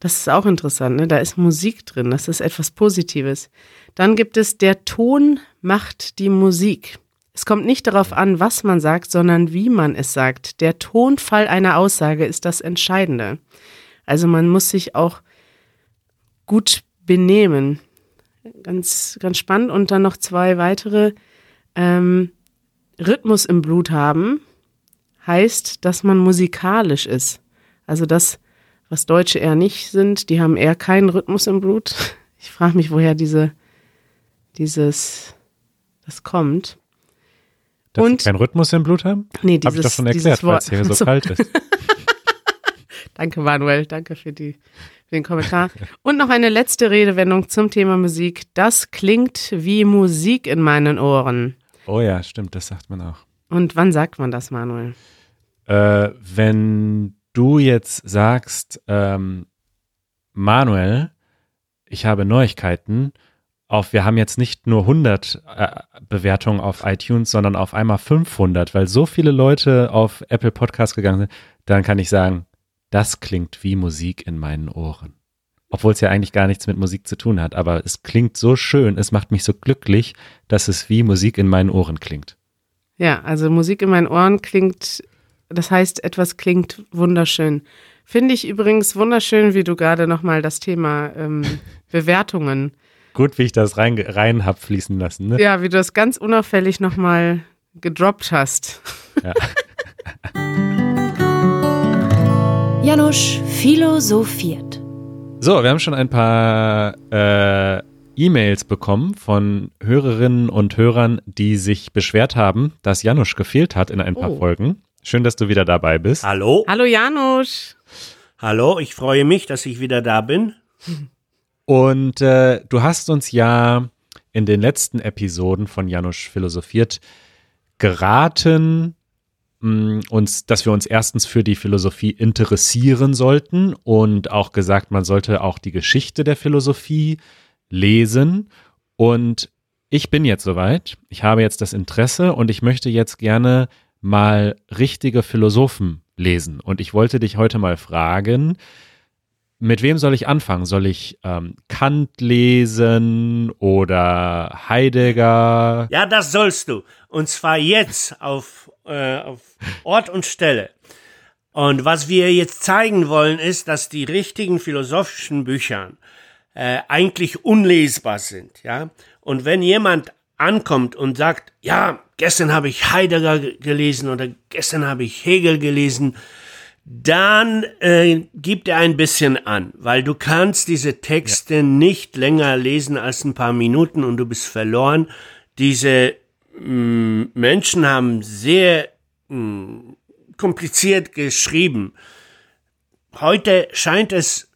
Das ist auch interessant, ne? Da ist Musik drin, das ist etwas Positives. Dann gibt es, der Ton macht die Musik. Es kommt nicht darauf an, was man sagt, sondern wie man es sagt. Der Tonfall einer Aussage ist das Entscheidende. Also man muss sich auch gut benehmen. Ganz, ganz spannend. Und dann noch zwei weitere. Ähm, Rhythmus im Blut haben heißt, dass man musikalisch ist. Also das, was Deutsche eher nicht sind, die haben eher keinen Rhythmus im Blut. Ich frage mich, woher diese, dieses, das kommt. Dass und- sie keinen Rhythmus im Blut haben? Nee, dieses, ich doch schon erklärt, weil es hier so So. kalt ist. Danke, Manuel. Danke für, die, für den Kommentar. Und noch eine letzte Redewendung zum Thema Musik. Das klingt wie Musik in meinen Ohren. Oh ja, stimmt, das sagt man auch. Und wann sagt man das, Manuel? Äh, wenn du jetzt sagst, ähm, Manuel, ich habe Neuigkeiten, auf, wir haben jetzt nicht nur 100 äh, Bewertungen auf iTunes, sondern auf einmal 500, weil so viele Leute auf Apple Podcast gegangen sind, dann kann ich sagen, das klingt wie Musik in meinen Ohren. Obwohl es ja eigentlich gar nichts mit Musik zu tun hat, aber es klingt so schön, es macht mich so glücklich, dass es wie Musik in meinen Ohren klingt. Ja, also Musik in meinen Ohren klingt, das heißt, etwas klingt wunderschön. Finde ich übrigens wunderschön, wie du gerade nochmal das Thema ähm, Bewertungen, Gut, wie ich das rein, rein hab fließen lassen, ne? ja, wie du das ganz unauffällig nochmal gedroppt hast. Janusz philosophiert. So, wir haben schon ein paar äh, E-Mails bekommen von Hörerinnen und Hörern, die sich beschwert haben, dass Janusz gefehlt hat in ein paar Oh. Folgen. Schön, dass du wieder dabei bist. Hallo? Hallo Janusz. Hallo, ich freue mich, dass ich wieder da bin. Und äh, du hast uns ja in den letzten Episoden von Janusz philosophiert geraten, mh, uns, dass wir uns erstens für die Philosophie interessieren sollten und auch gesagt, man sollte auch die Geschichte der Philosophie lesen. Und ich bin jetzt soweit. Ich habe jetzt das Interesse und ich möchte jetzt gerne mal richtige Philosophen lesen. Und ich wollte dich heute mal fragen, mit wem soll ich anfangen? Soll ich ähm, Kant lesen oder Heidegger? Ja, das sollst du. Und zwar jetzt auf, äh, auf Ort und Stelle. Und was wir jetzt zeigen wollen, ist, dass die richtigen philosophischen Bücher äh, eigentlich unlesbar sind. Ja? Und wenn jemand ankommt und sagt, ja, gestern habe ich Heidegger ge- gelesen oder gestern habe ich Hegel gelesen, dann äh, gibt er ein bisschen an, weil du kannst diese Texte nicht länger lesen als ein paar Minuten und du bist verloren. Diese Menschen haben sehr mh, kompliziert geschrieben. Heute scheint es,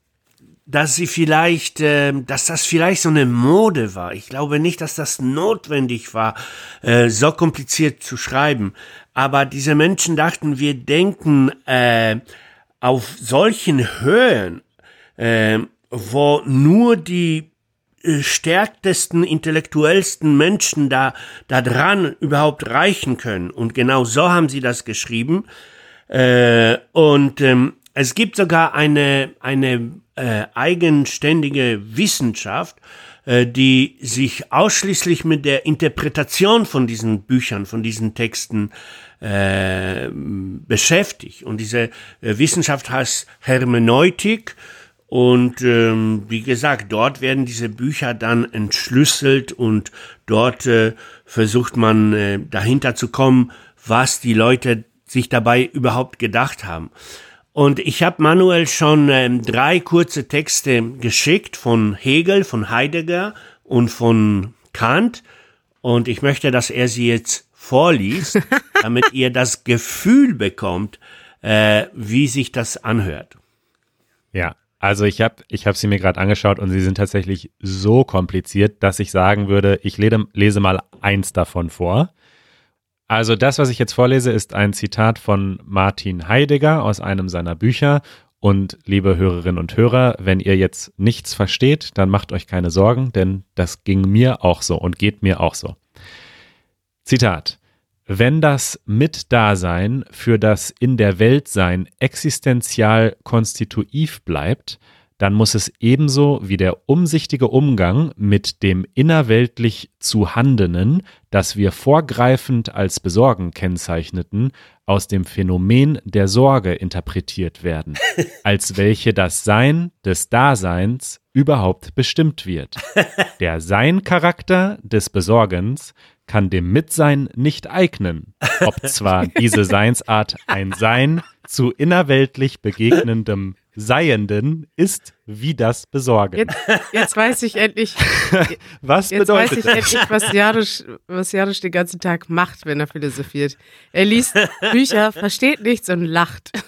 dass sie vielleicht, äh, dass das vielleicht so eine Mode war. Ich glaube nicht, dass das notwendig war, äh, so kompliziert zu schreiben. Aber diese Menschen dachten, wir denken äh, auf solchen Höhen, äh, wo nur die äh, stärktesten, intellektuellsten Menschen da, da dran überhaupt reichen können. Und genau so haben sie das geschrieben. Äh, und ähm, es gibt sogar eine, eine äh, eigenständige Wissenschaft, äh, die sich ausschließlich mit der Interpretation von diesen Büchern, von diesen Texten äh, beschäftigt. Und diese äh, Wissenschaft heißt Hermeneutik und ähm, wie gesagt, dort werden diese Bücher dann entschlüsselt und dort äh, versucht man äh, dahinter zu kommen, was die Leute sich dabei überhaupt gedacht haben. Und ich habe Manuel schon ähm, drei kurze Texte geschickt von Hegel, von Heidegger und von Kant. Und ich möchte, dass er sie jetzt vorliest, damit ihr das Gefühl bekommt, äh, wie sich das anhört. Ja, also ich habe ich hab sie mir gerade angeschaut und sie sind tatsächlich so kompliziert, dass ich sagen würde, ich lese, lese mal eins davon vor. Also das, was ich jetzt vorlese, ist ein Zitat von Martin Heidegger aus einem seiner Bücher. Und liebe Hörerinnen und Hörer, wenn ihr jetzt nichts versteht, dann macht euch keine Sorgen, denn das ging mir auch so und geht mir auch so. Zitat. Wenn das Mitdasein für das in der Welt sein existenzial konstitutiv bleibt, dann muss es ebenso wie der umsichtige Umgang mit dem innerweltlich Zuhandenen, das wir vorgreifend als Besorgen kennzeichneten, aus dem Phänomen der Sorge interpretiert werden, als welche das Sein des Daseins überhaupt bestimmt wird. Der Sein-Charakter des Besorgens kann dem Mitsein nicht eignen, ob zwar diese Seinsart ein Sein zu innerweltlich begegnendem Seienden ist wie das Besorgen. Jetzt, jetzt weiß ich endlich, was jetzt bedeutet weiß ich das? endlich, was Janusz, was Janusz den ganzen Tag macht, wenn er philosophiert. Er liest Bücher, versteht nichts und lacht.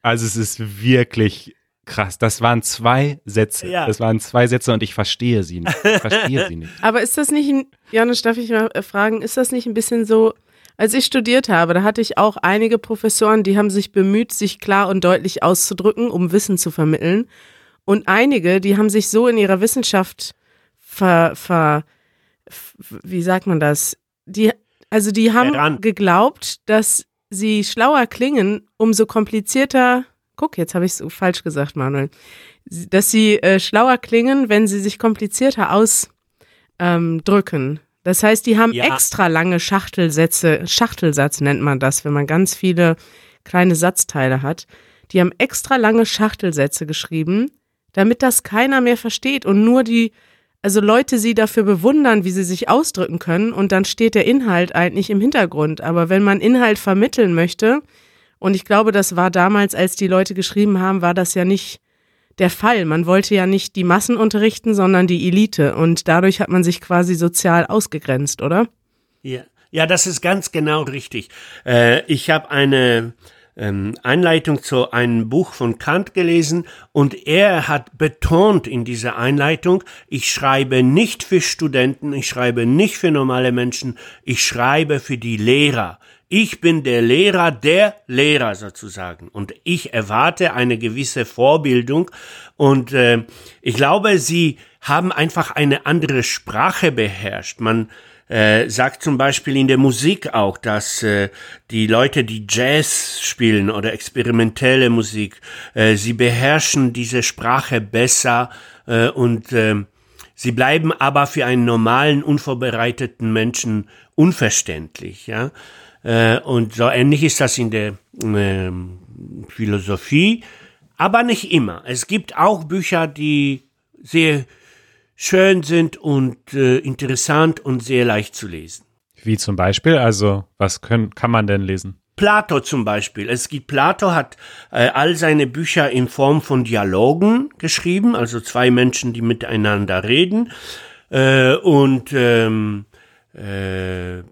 Also es ist wirklich krass. Das waren zwei Sätze. Ja. Das waren zwei Sätze und ich verstehe sie nicht. Ich verstehe sie nicht. Aber ist das nicht, ein, Janusz, darf ich mal fragen, ist das nicht ein bisschen so, als ich studiert habe, da hatte ich auch einige Professoren, die haben sich bemüht, sich klar und deutlich auszudrücken, um Wissen zu vermitteln. Und einige, die haben sich so in ihrer Wissenschaft ver, ver wie sagt man das? Die, also die haben Verrannt. geglaubt, dass sie schlauer klingen, umso komplizierter, guck, jetzt habe ich es falsch gesagt, Manuel, dass sie äh, schlauer klingen, wenn sie sich komplizierter ausdrücken. Ähm. Das heißt, die haben Ja. extra lange Schachtelsätze, Schachtelsatz nennt man das, wenn man ganz viele kleine Satzteile hat. Die haben extra lange Schachtelsätze geschrieben, damit das keiner mehr versteht und nur die, also Leute sie dafür bewundern, wie sie sich ausdrücken können und dann steht der Inhalt eigentlich im Hintergrund. Aber wenn man Inhalt vermitteln möchte, und ich glaube, das war damals, als die Leute geschrieben haben, war das ja nicht der Fall. Man wollte ja nicht die Massen unterrichten, sondern die Elite. Und dadurch hat man sich quasi sozial ausgegrenzt, oder? Ja, ja das ist ganz genau richtig. Äh, ich habe eine ähm, Einleitung zu einem Buch von Kant gelesen und er hat betont in dieser Einleitung, ich schreibe nicht für Studenten, ich schreibe nicht für normale Menschen, ich schreibe für die Lehrer. Ich bin der Lehrer der Lehrer sozusagen und ich erwarte eine gewisse Vorbildung und äh, ich glaube, sie haben einfach eine andere Sprache beherrscht. Man äh, sagt zum Beispiel in der Musik auch, dass äh, die Leute, die Jazz spielen oder experimentelle Musik, äh, sie beherrschen diese Sprache besser äh, und äh, sie bleiben aber für einen normalen, unvorbereiteten Menschen unverständlich. Ja? Äh, und so ähnlich ist das in der ähm, Philosophie, aber nicht immer. Es gibt auch Bücher, die sehr schön sind und äh, interessant und sehr leicht zu lesen. Wie zum Beispiel, also was können, kann man denn lesen? Plato zum Beispiel. Es gibt Plato hat äh, all seine Bücher in Form von Dialogen geschrieben, also zwei Menschen, die miteinander reden. Äh, und ähm, äh,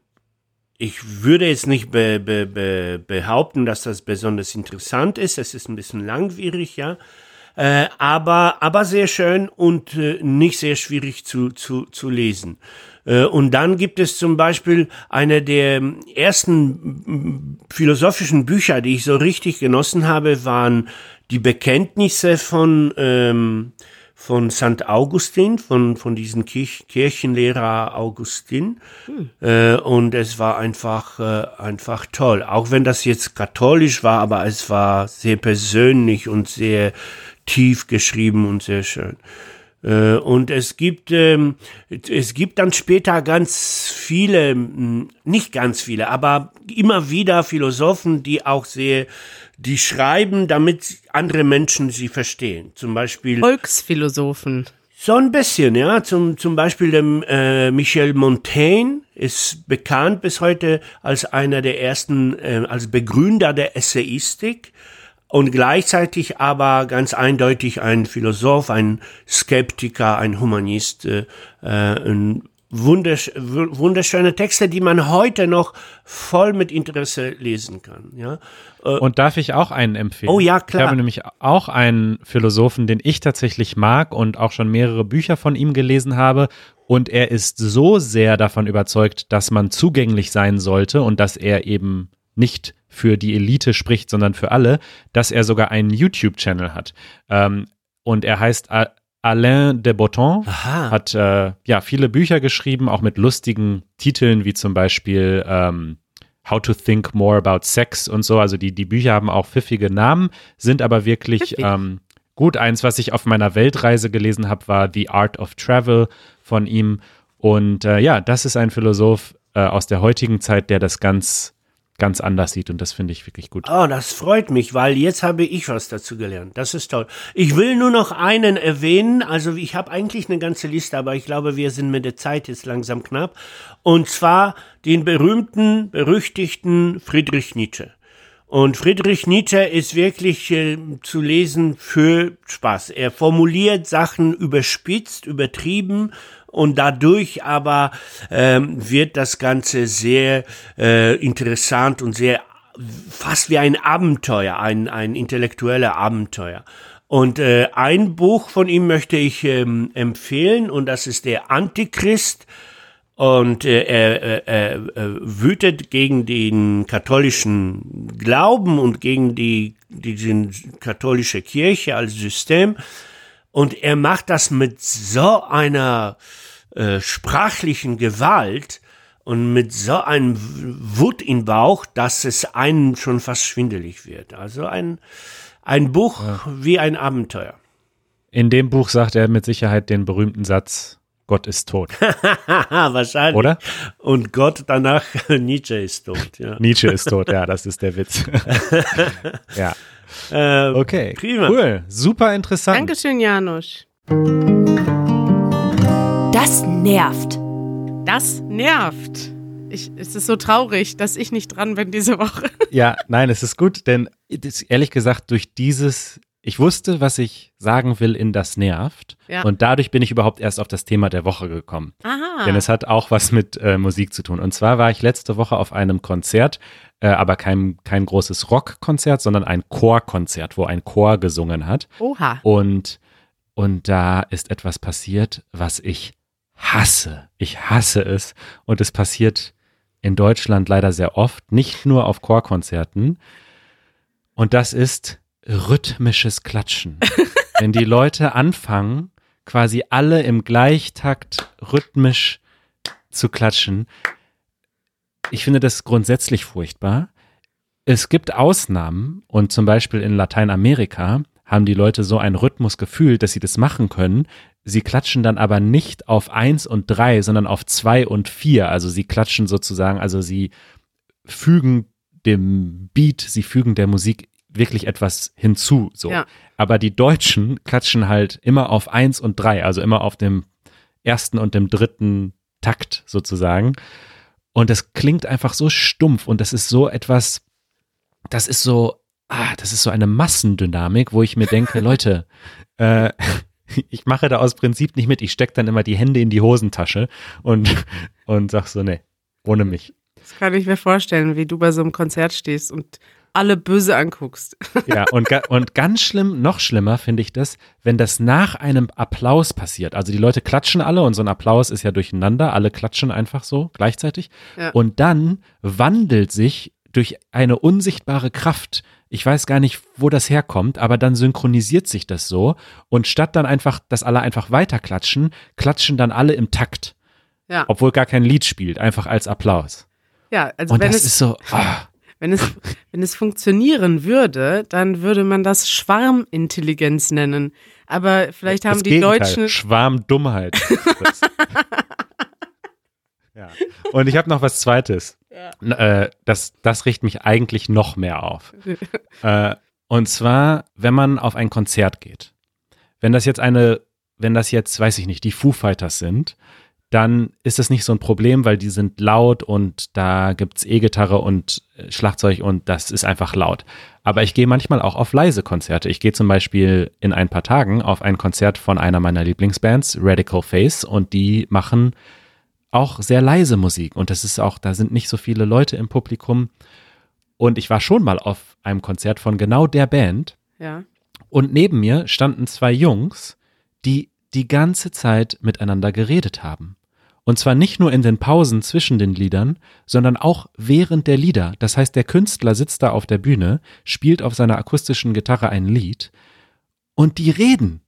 ich würde jetzt nicht be, be, be, behaupten, dass das besonders interessant ist. Es ist ein bisschen langwierig, ja. Äh, aber, aber sehr schön und äh, nicht sehr schwierig zu, zu, zu lesen. Äh, und dann gibt es zum Beispiel eine der ersten philosophischen Bücher, die ich so richtig genossen habe, waren die Bekenntnisse von ähm, von St. Augustin, von, von diesem Kirch Kirchenlehrer Augustin. Hm. Äh, und es war einfach, äh, einfach toll. Auch wenn das jetzt katholisch war, aber es war sehr persönlich und sehr tief geschrieben und sehr schön. Äh, und es gibt, ähm, es gibt dann später ganz viele, hm, nicht ganz viele, aber immer wieder Philosophen, die auch sehr die schreiben, damit andere Menschen sie verstehen. Zum Beispiel. Volksphilosophen. So ein bisschen, ja. Zum, zum Beispiel dem äh, Michel Montaigne ist bekannt bis heute als einer der ersten, äh, als Begründer der Essayistik und gleichzeitig aber ganz eindeutig ein Philosoph, ein Skeptiker, ein Humanist, äh, ein wundersch wunderschöne Texte, die man heute noch voll mit Interesse lesen kann. Ja? Äh, Und darf ich auch einen empfehlen? Oh ja, klar. Ich habe nämlich auch einen Philosophen, den ich tatsächlich mag und auch schon mehrere Bücher von ihm gelesen habe. Und er ist so sehr davon überzeugt, dass man zugänglich sein sollte und dass er eben nicht für die Elite spricht, sondern für alle, dass er sogar einen YouTube-Channel hat. Ähm, und er heißt Alain de Botton Aha. hat äh, ja viele Bücher geschrieben, auch mit lustigen Titeln wie zum Beispiel ähm, How to Think More About Sex und so. Also die, die Bücher haben auch pfiffige Namen, sind aber wirklich ähm, gut. Eins, was ich auf meiner Weltreise gelesen habe, war The Art of Travel von ihm. Und äh, ja, das ist ein Philosoph äh, aus der heutigen Zeit, der das ganz ganz anders sieht und das finde ich wirklich gut. Oh, das freut mich, weil jetzt habe ich was dazu gelernt. Das ist toll. Ich will nur noch einen erwähnen. Also ich habe eigentlich eine ganze Liste, aber ich glaube, wir sind mit der Zeit jetzt langsam knapp. Und zwar den berühmten, berüchtigten Friedrich Nietzsche. Und Friedrich Nietzsche ist wirklich äh, zu lesen für Spaß. Er formuliert Sachen überspitzt, übertrieben und dadurch aber ähm, wird das Ganze sehr äh, interessant und sehr fast wie ein Abenteuer, ein, ein intellektueller Abenteuer. Und äh, ein Buch von ihm möchte ich ähm, empfehlen und das ist der Antichrist. Und äh, er, er, er wütet gegen den katholischen Glauben und gegen die, die katholische Kirche als System. Und er macht das mit so einer äh, sprachlichen Gewalt und mit so einem Wut im Bauch, dass es einem schon fast schwindelig wird. Also ein, ein Buch ja. wie ein Abenteuer. In dem Buch sagt er mit Sicherheit den berühmten Satz, Gott ist tot. Wahrscheinlich. Oder? Und Gott danach, Nietzsche ist tot. Ja. Nietzsche ist tot, ja, das ist der Witz. ja. Äh, okay, prima. Cool, super interessant. Dankeschön, Janusz. Das nervt. Das nervt. Ich, es ist so traurig, dass ich nicht dran bin diese Woche. Ja, nein, es ist gut, denn ehrlich gesagt, durch dieses, ich wusste, was ich sagen will in das nervt. Ja. Und dadurch bin ich überhaupt erst auf das Thema der Woche gekommen. Aha. Denn es hat auch was mit äh, Musik zu tun. Und zwar war ich letzte Woche auf einem Konzert, äh, aber kein, kein großes Rockkonzert, sondern ein Chorkonzert, wo ein Chor gesungen hat. Oha. Und, und da ist etwas passiert, was ich hasse. Ich hasse es. Und es passiert in Deutschland leider sehr oft, nicht nur auf Chorkonzerten. Und das ist rhythmisches Klatschen. Wenn die Leute anfangen, quasi alle im Gleichtakt rhythmisch zu klatschen. Ich finde das grundsätzlich furchtbar. Es gibt Ausnahmen und zum Beispiel in Lateinamerika haben die Leute so einen Rhythmus gefühlt, dass sie das machen können. Sie klatschen dann aber nicht auf eins und drei, sondern auf zwei und vier. Also sie klatschen sozusagen, also sie fügen dem Beat, sie fügen der Musik wirklich etwas hinzu. So. Ja. Aber die Deutschen klatschen halt immer auf eins und drei, also immer auf dem ersten und dem dritten Takt sozusagen. Und das klingt einfach so stumpf und das ist so etwas, das ist so, ah, das ist so eine Massendynamik, wo ich mir denke, Leute, äh, ich mache da aus Prinzip nicht mit. Ich stecke dann immer die Hände in die Hosentasche und, und sag so, nee, ohne mich. Das kann ich mir vorstellen, wie du bei so einem Konzert stehst und alle böse anguckst. Ja, und, und ganz schlimm, noch schlimmer finde ich das, wenn das nach einem Applaus passiert. Also die Leute klatschen alle und so ein Applaus ist ja durcheinander, alle klatschen einfach so gleichzeitig. Ja. Und dann wandelt sich durch eine unsichtbare Kraft, ich weiß gar nicht, wo das herkommt, aber dann synchronisiert sich das so und statt dann einfach, dass alle einfach weiterklatschen, klatschen dann alle im Takt. Ja. Obwohl gar kein Lied spielt, einfach als Applaus. Ja, also Und wenn das es, ist so, ah. wenn es, wenn es funktionieren würde, dann würde man das Schwarmintelligenz nennen. Aber vielleicht haben das die Gegenteil, Deutschen, Schwarmdummheit. Ja. Und ich habe noch was Zweites. N- Äh, das, das riecht mich eigentlich noch mehr auf. äh, und zwar, wenn man auf ein Konzert geht. Wenn das jetzt eine, wenn das jetzt, weiß ich nicht, die Foo Fighters sind, dann ist das nicht so ein Problem, weil die sind laut und da gibt's E-Gitarre und äh, Schlagzeug und das ist einfach laut. Aber ich gehe manchmal auch auf leise Konzerte. Ich gehe zum Beispiel in ein paar Tagen auf ein Konzert von einer meiner Lieblingsbands, Radical Face, und die machen auch sehr leise Musik. Und das ist auch, da sind nicht so viele Leute im Publikum. Und ich war schon mal auf einem Konzert von genau der Band. ja, Und neben mir standen zwei Jungs, die die ganze Zeit miteinander geredet haben. Und zwar nicht nur in den Pausen zwischen den Liedern, sondern auch während der Lieder. Das heißt, der Künstler sitzt da auf der Bühne, spielt auf seiner akustischen Gitarre ein Lied und die reden.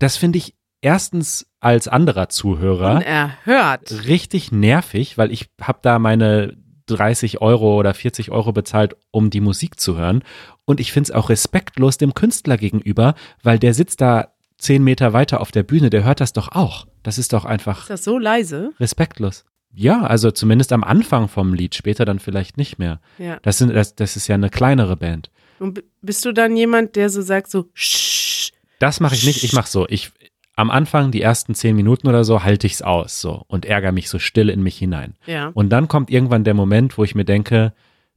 Das finde ich erstens als anderer Zuhörer unerhört. richtig nervig, weil ich habe da meine 30 Euro oder 40 Euro bezahlt, um die Musik zu hören. Und ich finde es auch respektlos dem Künstler gegenüber, weil der sitzt da zehn Meter weiter auf der Bühne, der hört das doch auch. Das ist doch einfach Ist das so leise? respektlos. Ja, also zumindest am Anfang vom Lied, später dann vielleicht nicht mehr. Ja. Das, sind, das, das ist ja eine kleinere Band. Und bist du dann jemand, der so sagt, so, Sch Das mache ich nicht. Ich mache so. Ich am Anfang die ersten zehn Minuten oder so halte ich's aus so und ärgere mich so still in mich hinein. ja. Und dann kommt irgendwann der Moment, wo ich mir denke,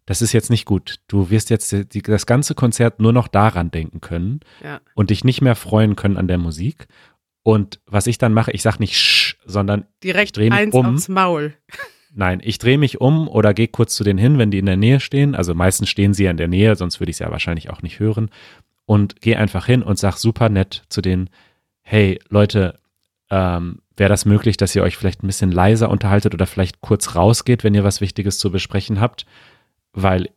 das ist jetzt nicht gut. Du wirst jetzt die, das ganze Konzert nur noch daran denken können Ja. und dich nicht mehr freuen können an der Musik. Und was ich dann mache, ich sage nicht Sch, sondern Direkt dreh mich eins um. aufs Maul. nein, ich drehe mich um oder gehe kurz zu denen hin, wenn die in der Nähe stehen. Also meistens stehen sie ja in der Nähe, sonst würde ich es ja wahrscheinlich auch nicht hören. Und gehe einfach hin und sag super nett zu denen, hey Leute, ähm, wäre das möglich, dass ihr euch vielleicht ein bisschen leiser unterhaltet oder vielleicht kurz rausgeht, wenn ihr was Wichtiges zu besprechen habt, weil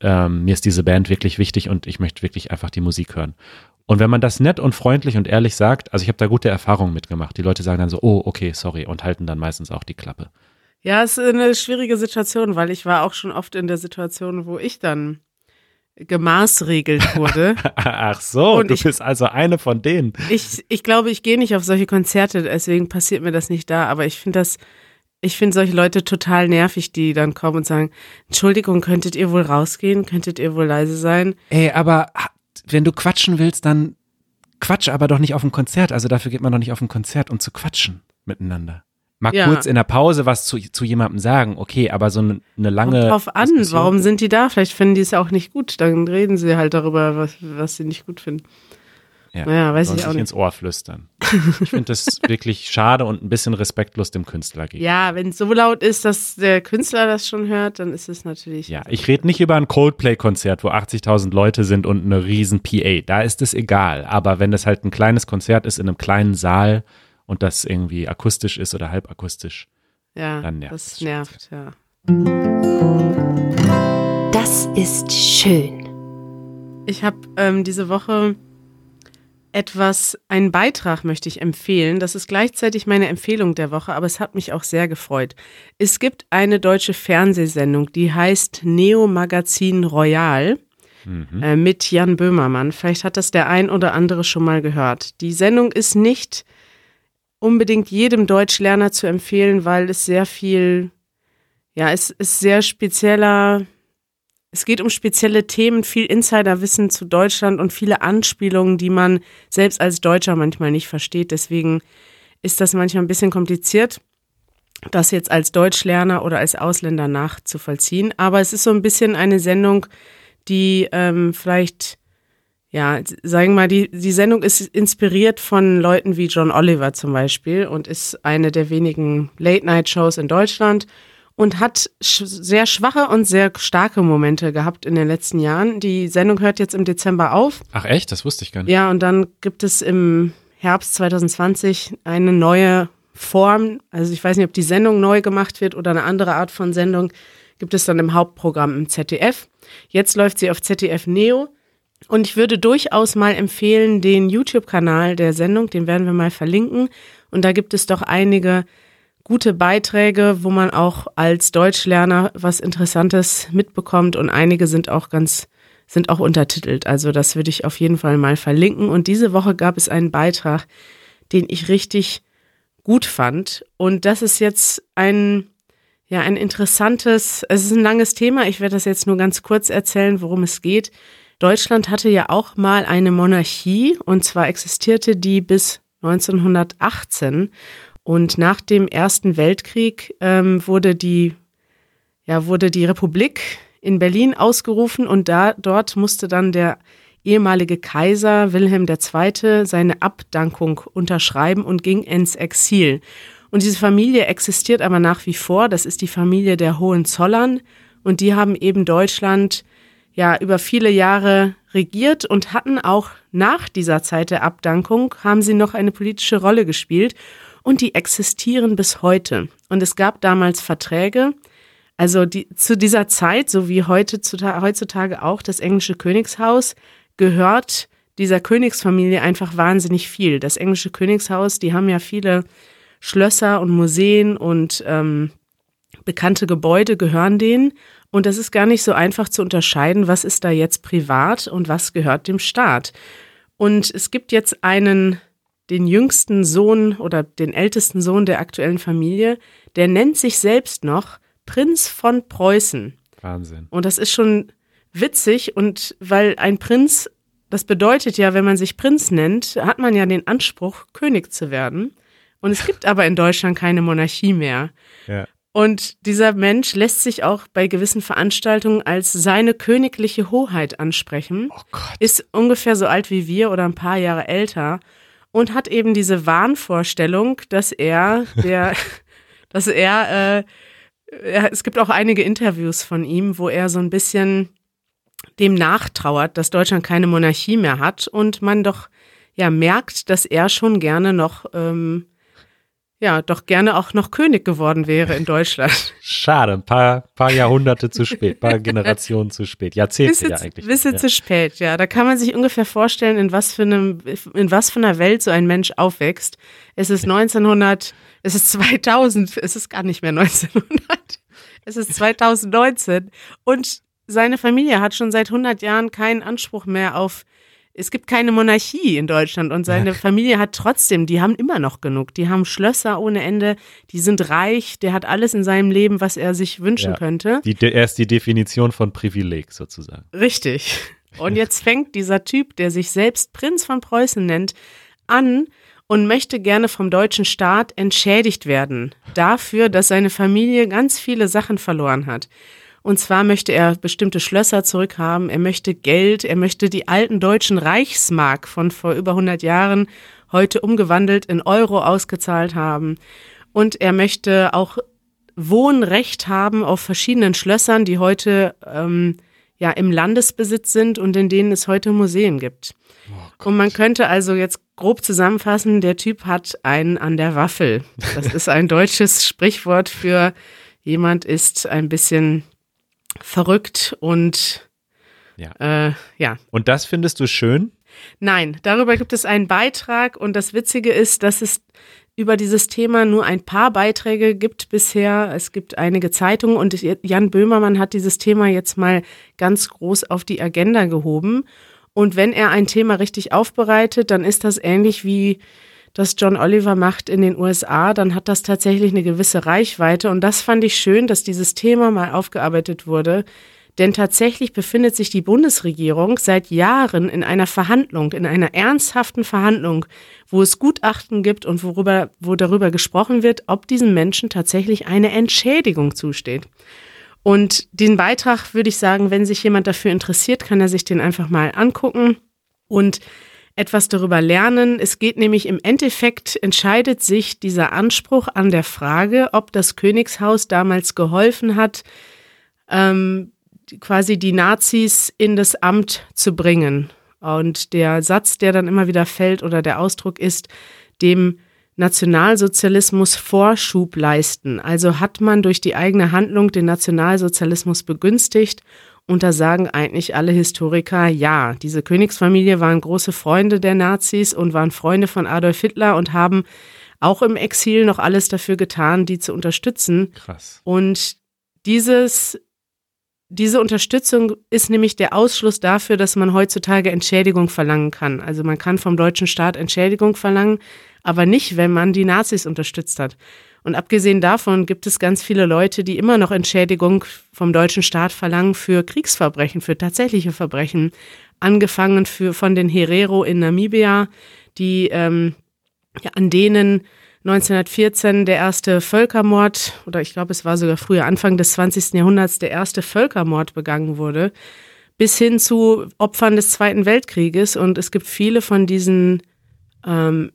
ähm, mir ist diese Band wirklich wichtig und ich möchte wirklich einfach die Musik hören. Und wenn man das nett und freundlich und ehrlich sagt, also ich habe da gute Erfahrungen mitgemacht. Die Leute sagen dann so, oh, okay, sorry, und halten dann meistens auch die Klappe. Ja, es ist eine schwierige Situation, weil ich war auch schon oft in der Situation, wo ich dann gemaßregelt wurde. Ach so, Und du ich- bist also eine von denen. ich, ich glaube, ich gehe nicht auf solche Konzerte, deswegen passiert mir das nicht da, aber ich finde das, ich finde solche Leute total nervig, die dann kommen und sagen, Entschuldigung, könntet ihr wohl rausgehen? Könntet ihr wohl leise sein? Ey, aber wenn du quatschen willst, dann quatsch aber doch nicht auf ein Konzert. Also dafür geht man doch nicht auf ein Konzert, um zu quatschen miteinander. Mal Ja. kurz in der Pause was zu, zu jemandem sagen, okay, aber so eine, eine lange. Kommt drauf an, Diskussion- warum sind die da? Vielleicht finden die es auch nicht gut. Dann reden sie halt darüber, was, was sie nicht gut finden. Ja, Naja, weiß ich auch nicht. ins Ohr flüstern. Ich finde das wirklich schade und ein bisschen respektlos dem Künstler gegenüber. Ja, wenn es so laut ist, dass der Künstler das schon hört, dann ist es natürlich. Ja, ich rede nicht über ein Coldplay-Konzert, wo 80.000 Leute sind und eine riesen PA. Da ist es egal. Aber wenn das halt ein kleines Konzert ist in einem kleinen Saal und das irgendwie akustisch ist oder halbakustisch, ja dann nervt das nervt, ja. Das ist schön. Ich habe ähm, diese Woche etwas, einen Beitrag möchte ich empfehlen. Das ist gleichzeitig meine Empfehlung der Woche, aber es hat mich auch sehr gefreut. Es gibt eine deutsche Fernsehsendung, die heißt Neo Magazin Royal äh, mit Jan Böhmermann. Vielleicht hat das der ein oder andere schon mal gehört. Die Sendung ist nicht unbedingt jedem Deutschlerner zu empfehlen, weil es sehr viel, ja, es ist sehr spezieller es geht um spezielle Themen, viel Insiderwissen zu Deutschland und viele Anspielungen, die man selbst als Deutscher manchmal nicht versteht. Deswegen ist das manchmal ein bisschen kompliziert, das jetzt als Deutschlerner oder als Ausländer nachzuvollziehen. Aber es ist so ein bisschen eine Sendung, die ähm, vielleicht ja, sagen wir mal, die, die Sendung ist inspiriert von Leuten wie John Oliver zum Beispiel und ist eine der wenigen Late-Night-Shows in Deutschland und hat sch sehr schwache und sehr starke Momente gehabt in den letzten Jahren. Die Sendung hört jetzt im Dezember auf. Ach echt? Das wusste ich gar nicht. Ja, und dann gibt es im Herbst 2020 eine neue Form. Also ich weiß nicht, ob die Sendung neu gemacht wird oder eine andere Art von Sendung. Gibt es dann im Hauptprogramm im ZDF. Jetzt läuft sie auf ZDF Neo. Und ich würde durchaus mal empfehlen, den YouTube-Kanal der Sendung, den werden wir mal verlinken. Und da gibt es doch einige gute Beiträge, wo man auch als Deutschlerner was Interessantes mitbekommt und einige sind auch ganz, sind auch untertitelt. Also das würde ich auf jeden Fall mal verlinken. Und diese Woche gab es einen Beitrag, den ich richtig gut fand. Und das ist jetzt ein, ja, ein interessantes, es ist ein langes Thema. Ich werde das jetzt nur ganz kurz erzählen, worum es geht. Deutschland hatte ja auch mal eine Monarchie und zwar existierte die bis 1918 und nach dem Ersten Weltkrieg ähm, wurde die ja wurde die Republik in Berlin ausgerufen und da dort musste dann der ehemalige Kaiser Wilhelm II. seine Abdankung unterschreiben und ging ins Exil. Und diese Familie existiert aber nach wie vor. Das ist die Familie der Hohenzollern und die haben eben Deutschland ja über viele Jahre regiert und hatten auch nach dieser Zeit der Abdankung, haben sie noch eine politische Rolle gespielt und die existieren bis heute. Und es gab damals Verträge, also die, zu dieser Zeit, so wie heute, heutzutage auch das englische Königshaus, gehört dieser Königsfamilie einfach wahnsinnig viel. Das englische Königshaus, die haben ja viele Schlösser und Museen und ähm, bekannte Gebäude gehören denen. Und das ist gar nicht so einfach zu unterscheiden, was ist da jetzt privat und was gehört dem Staat. Und es gibt jetzt einen, den jüngsten Sohn oder den ältesten Sohn der aktuellen Familie, der nennt sich selbst noch Prinz von Preußen. Wahnsinn. Und das ist schon witzig und weil ein Prinz, das bedeutet ja, wenn man sich Prinz nennt, hat man ja den Anspruch, König zu werden. Und es gibt aber in Deutschland keine Monarchie mehr. Ja. Und dieser Mensch lässt sich auch bei gewissen Veranstaltungen als seine königliche Hoheit ansprechen. Oh Gott. Ist ungefähr so alt wie wir oder ein paar Jahre älter und hat eben diese Wahnvorstellung, dass er der, dass er, äh, er, es gibt auch einige Interviews von ihm, wo er so ein bisschen dem nachtrauert, dass Deutschland keine Monarchie mehr hat und man doch ja merkt, dass er schon gerne noch ähm, ja, doch gerne auch noch König geworden wäre in Deutschland. Schade, ein paar, paar Jahrhunderte zu spät, paar Generationen zu spät, Jahrzehnte bisschen, ja eigentlich. Bisschen ja. zu spät, ja. Da kann man sich ungefähr vorstellen, in was für einem, in was für einer Welt so ein Mensch aufwächst. Es ist 1900, es ist 2000, es ist gar nicht mehr 1900, es ist 2019 und seine Familie hat schon seit 100 Jahren keinen Anspruch mehr auf es gibt keine Monarchie in Deutschland und seine Familie hat trotzdem, die haben immer noch genug. Die haben Schlösser ohne Ende, die sind reich, der hat alles in seinem Leben, was er sich wünschen Ja. könnte. Die, er ist die Definition von Privileg sozusagen. Richtig. Und jetzt fängt dieser Typ, der sich selbst Prinz von Preußen nennt, an und möchte gerne vom deutschen Staat entschädigt werden dafür, dass seine Familie ganz viele Sachen verloren hat. Und zwar möchte er bestimmte Schlösser zurückhaben, er möchte Geld, er möchte die alten deutschen Reichsmark von vor über 100 Jahren heute umgewandelt in Euro ausgezahlt haben. Und er möchte auch Wohnrecht haben auf verschiedenen Schlössern, die heute ähm, ja im Landesbesitz sind und in denen es heute Museen gibt. und man könnte also jetzt grob zusammenfassen, der Typ hat einen an der Waffel. Das ist ein deutsches Sprichwort für jemand ist ein bisschen verrückt und Ja. äh, ja, Und das findest du schön? Nein, darüber gibt es einen Beitrag und das Witzige ist, dass es über dieses Thema nur ein paar Beiträge gibt bisher. Es gibt einige Zeitungen und Jan Böhmermann hat dieses Thema jetzt mal ganz groß auf die Agenda gehoben. Und wenn er ein Thema richtig aufbereitet, dann ist das ähnlich wie das John Oliver macht in den USA, dann hat das tatsächlich eine gewisse Reichweite. Und das fand ich schön, dass dieses Thema mal aufgearbeitet wurde. Denn tatsächlich befindet sich die Bundesregierung seit Jahren in einer Verhandlung, in einer ernsthaften Verhandlung, wo es Gutachten gibt und worüber, wo darüber gesprochen wird, ob diesen Menschen tatsächlich eine Entschädigung zusteht. Und den Beitrag würde ich sagen, wenn sich jemand dafür interessiert, kann er sich den einfach mal angucken. und etwas darüber lernen. Es geht nämlich im Endeffekt, entscheidet sich dieser Anspruch an der Frage, ob das Königshaus damals geholfen hat, ähm, quasi die Nazis in das Amt zu bringen. Und der Satz, der dann immer wieder fällt oder der Ausdruck ist, dem Nationalsozialismus Vorschub leisten. Also hat man durch die eigene Handlung den Nationalsozialismus begünstigt und da sagen eigentlich alle Historiker, ja, diese Königsfamilie waren große Freunde der Nazis und waren Freunde von Adolf Hitler und haben auch im Exil noch alles dafür getan, die zu unterstützen. Krass. Und dieses, diese Unterstützung ist nämlich der Ausschluss dafür, dass man heutzutage Entschädigung verlangen kann. Also man kann vom deutschen Staat Entschädigung verlangen, aber nicht, wenn man die Nazis unterstützt hat. Und abgesehen davon gibt es ganz viele Leute, die immer noch Entschädigung vom deutschen Staat verlangen für Kriegsverbrechen, für tatsächliche Verbrechen. Angefangen für, von den Herero in Namibia, die ähm, ja, an denen 1914 der erste Völkermord, oder ich glaube, es war sogar früher, Anfang des 20. Jahrhunderts, der erste Völkermord begangen wurde, bis hin zu Opfern des Zweiten Weltkrieges. Und es gibt viele von diesen ähm,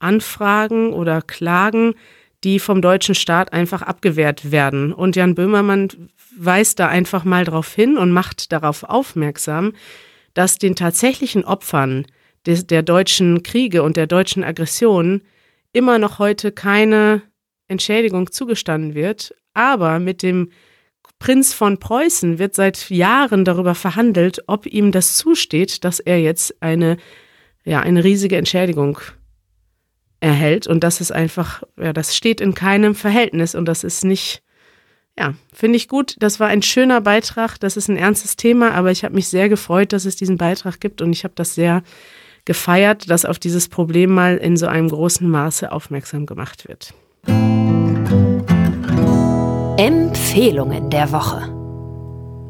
Entschädigungsanfragen oder Klagen, die vom deutschen Staat einfach abgewehrt werden. Und Jan Böhmermann weist da einfach mal darauf hin und macht darauf aufmerksam, dass den tatsächlichen Opfern des, der deutschen Kriege und der deutschen Aggression immer noch heute keine Entschädigung zugestanden wird. Aber mit dem Prinz von Preußen wird seit Jahren darüber verhandelt, ob ihm das zusteht, dass er jetzt eine ja, eine riesige Entschädigung erhält. Und das ist einfach, ja, das steht in keinem Verhältnis und das ist nicht, ja, finde ich gut. Das war ein schöner Beitrag. Das ist ein ernstes Thema, aber ich habe mich sehr gefreut, dass es diesen Beitrag gibt und ich habe das sehr gefeiert, dass auf dieses Problem mal in so einem großen Maße aufmerksam gemacht wird. Empfehlungen der Woche.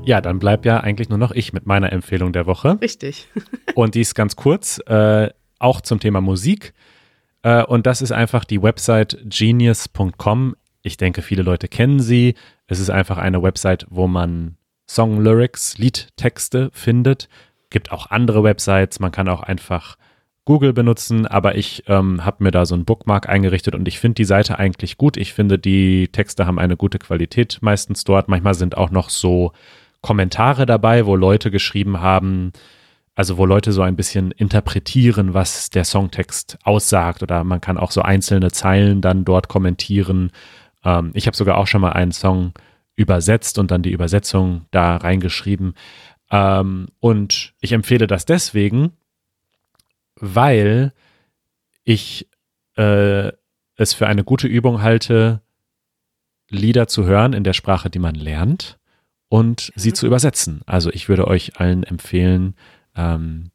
Ja, dann bleibt ja eigentlich nur noch ich mit meiner Empfehlung der Woche. Richtig. und die ist ganz kurz, äh, auch zum Thema Musik. Äh, und das ist einfach die Website genius.com. Ich denke, viele Leute kennen sie. Es ist einfach eine Website, wo man Song-Lyrics, Liedtexte findet. Gibt auch andere Websites. Man kann auch einfach Google benutzen, aber ich ähm, habe mir da so ein Bookmark eingerichtet und ich finde die Seite eigentlich gut. Ich finde, die Texte haben eine gute Qualität meistens dort. Manchmal sind auch noch so Kommentare dabei, wo Leute geschrieben haben, also wo Leute so ein bisschen interpretieren, was der Songtext aussagt oder man kann auch so einzelne Zeilen dann dort kommentieren. Ähm, ich habe sogar auch schon mal einen Song übersetzt und dann die Übersetzung da reingeschrieben. Ähm, und ich empfehle das deswegen, weil ich äh, es für eine gute Übung halte, Lieder zu hören in der Sprache, die man lernt und sie zu übersetzen. Also ich würde euch allen empfehlen, ähm,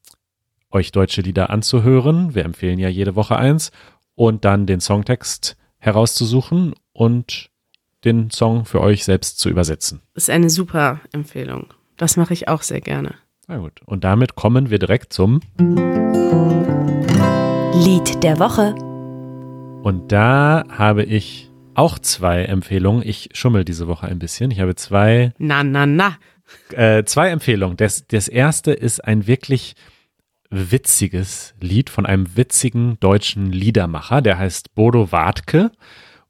euch deutsche Lieder anzuhören. Wir empfehlen ja jede Woche eins und dann den Songtext herauszusuchen und den Song für euch selbst zu übersetzen. Das ist eine super Empfehlung. Das mache ich auch sehr gerne. Na gut. Und damit kommen wir direkt zum Lied der Woche. Und da habe ich auch zwei Empfehlungen. Ich schummel diese Woche ein bisschen. Ich habe zwei. Na, na, na. Äh, zwei Empfehlungen. Das, das erste ist ein wirklich witziges Lied von einem witzigen deutschen Liedermacher. Der heißt Bodo Wartke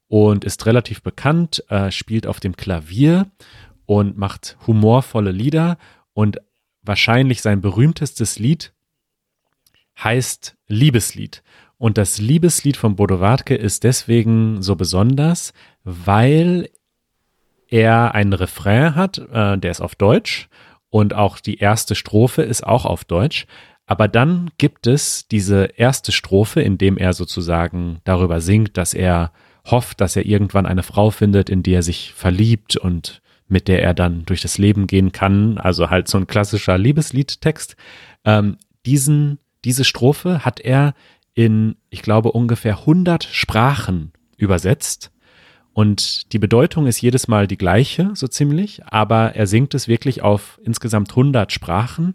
und ist relativ bekannt, äh, spielt auf dem Klavier und macht humorvolle Lieder. Und wahrscheinlich sein berühmtestes Lied heißt Liebeslied. Und das Liebeslied von Bodo Wartke ist deswegen so besonders, weil er einen Refrain hat, äh, der ist auf Deutsch und auch die erste Strophe ist auch auf Deutsch. Aber dann gibt es diese erste Strophe, in dem er sozusagen darüber singt, dass er hofft, dass er irgendwann eine Frau findet, in die er sich verliebt und mit der er dann durch das Leben gehen kann. Also halt so ein klassischer Liebesliedtext. Ähm, diesen, diese Strophe hat er in, ich glaube, ungefähr 100 Sprachen übersetzt. Und die Bedeutung ist jedes Mal die gleiche, so ziemlich, aber er singt es wirklich auf insgesamt 100 Sprachen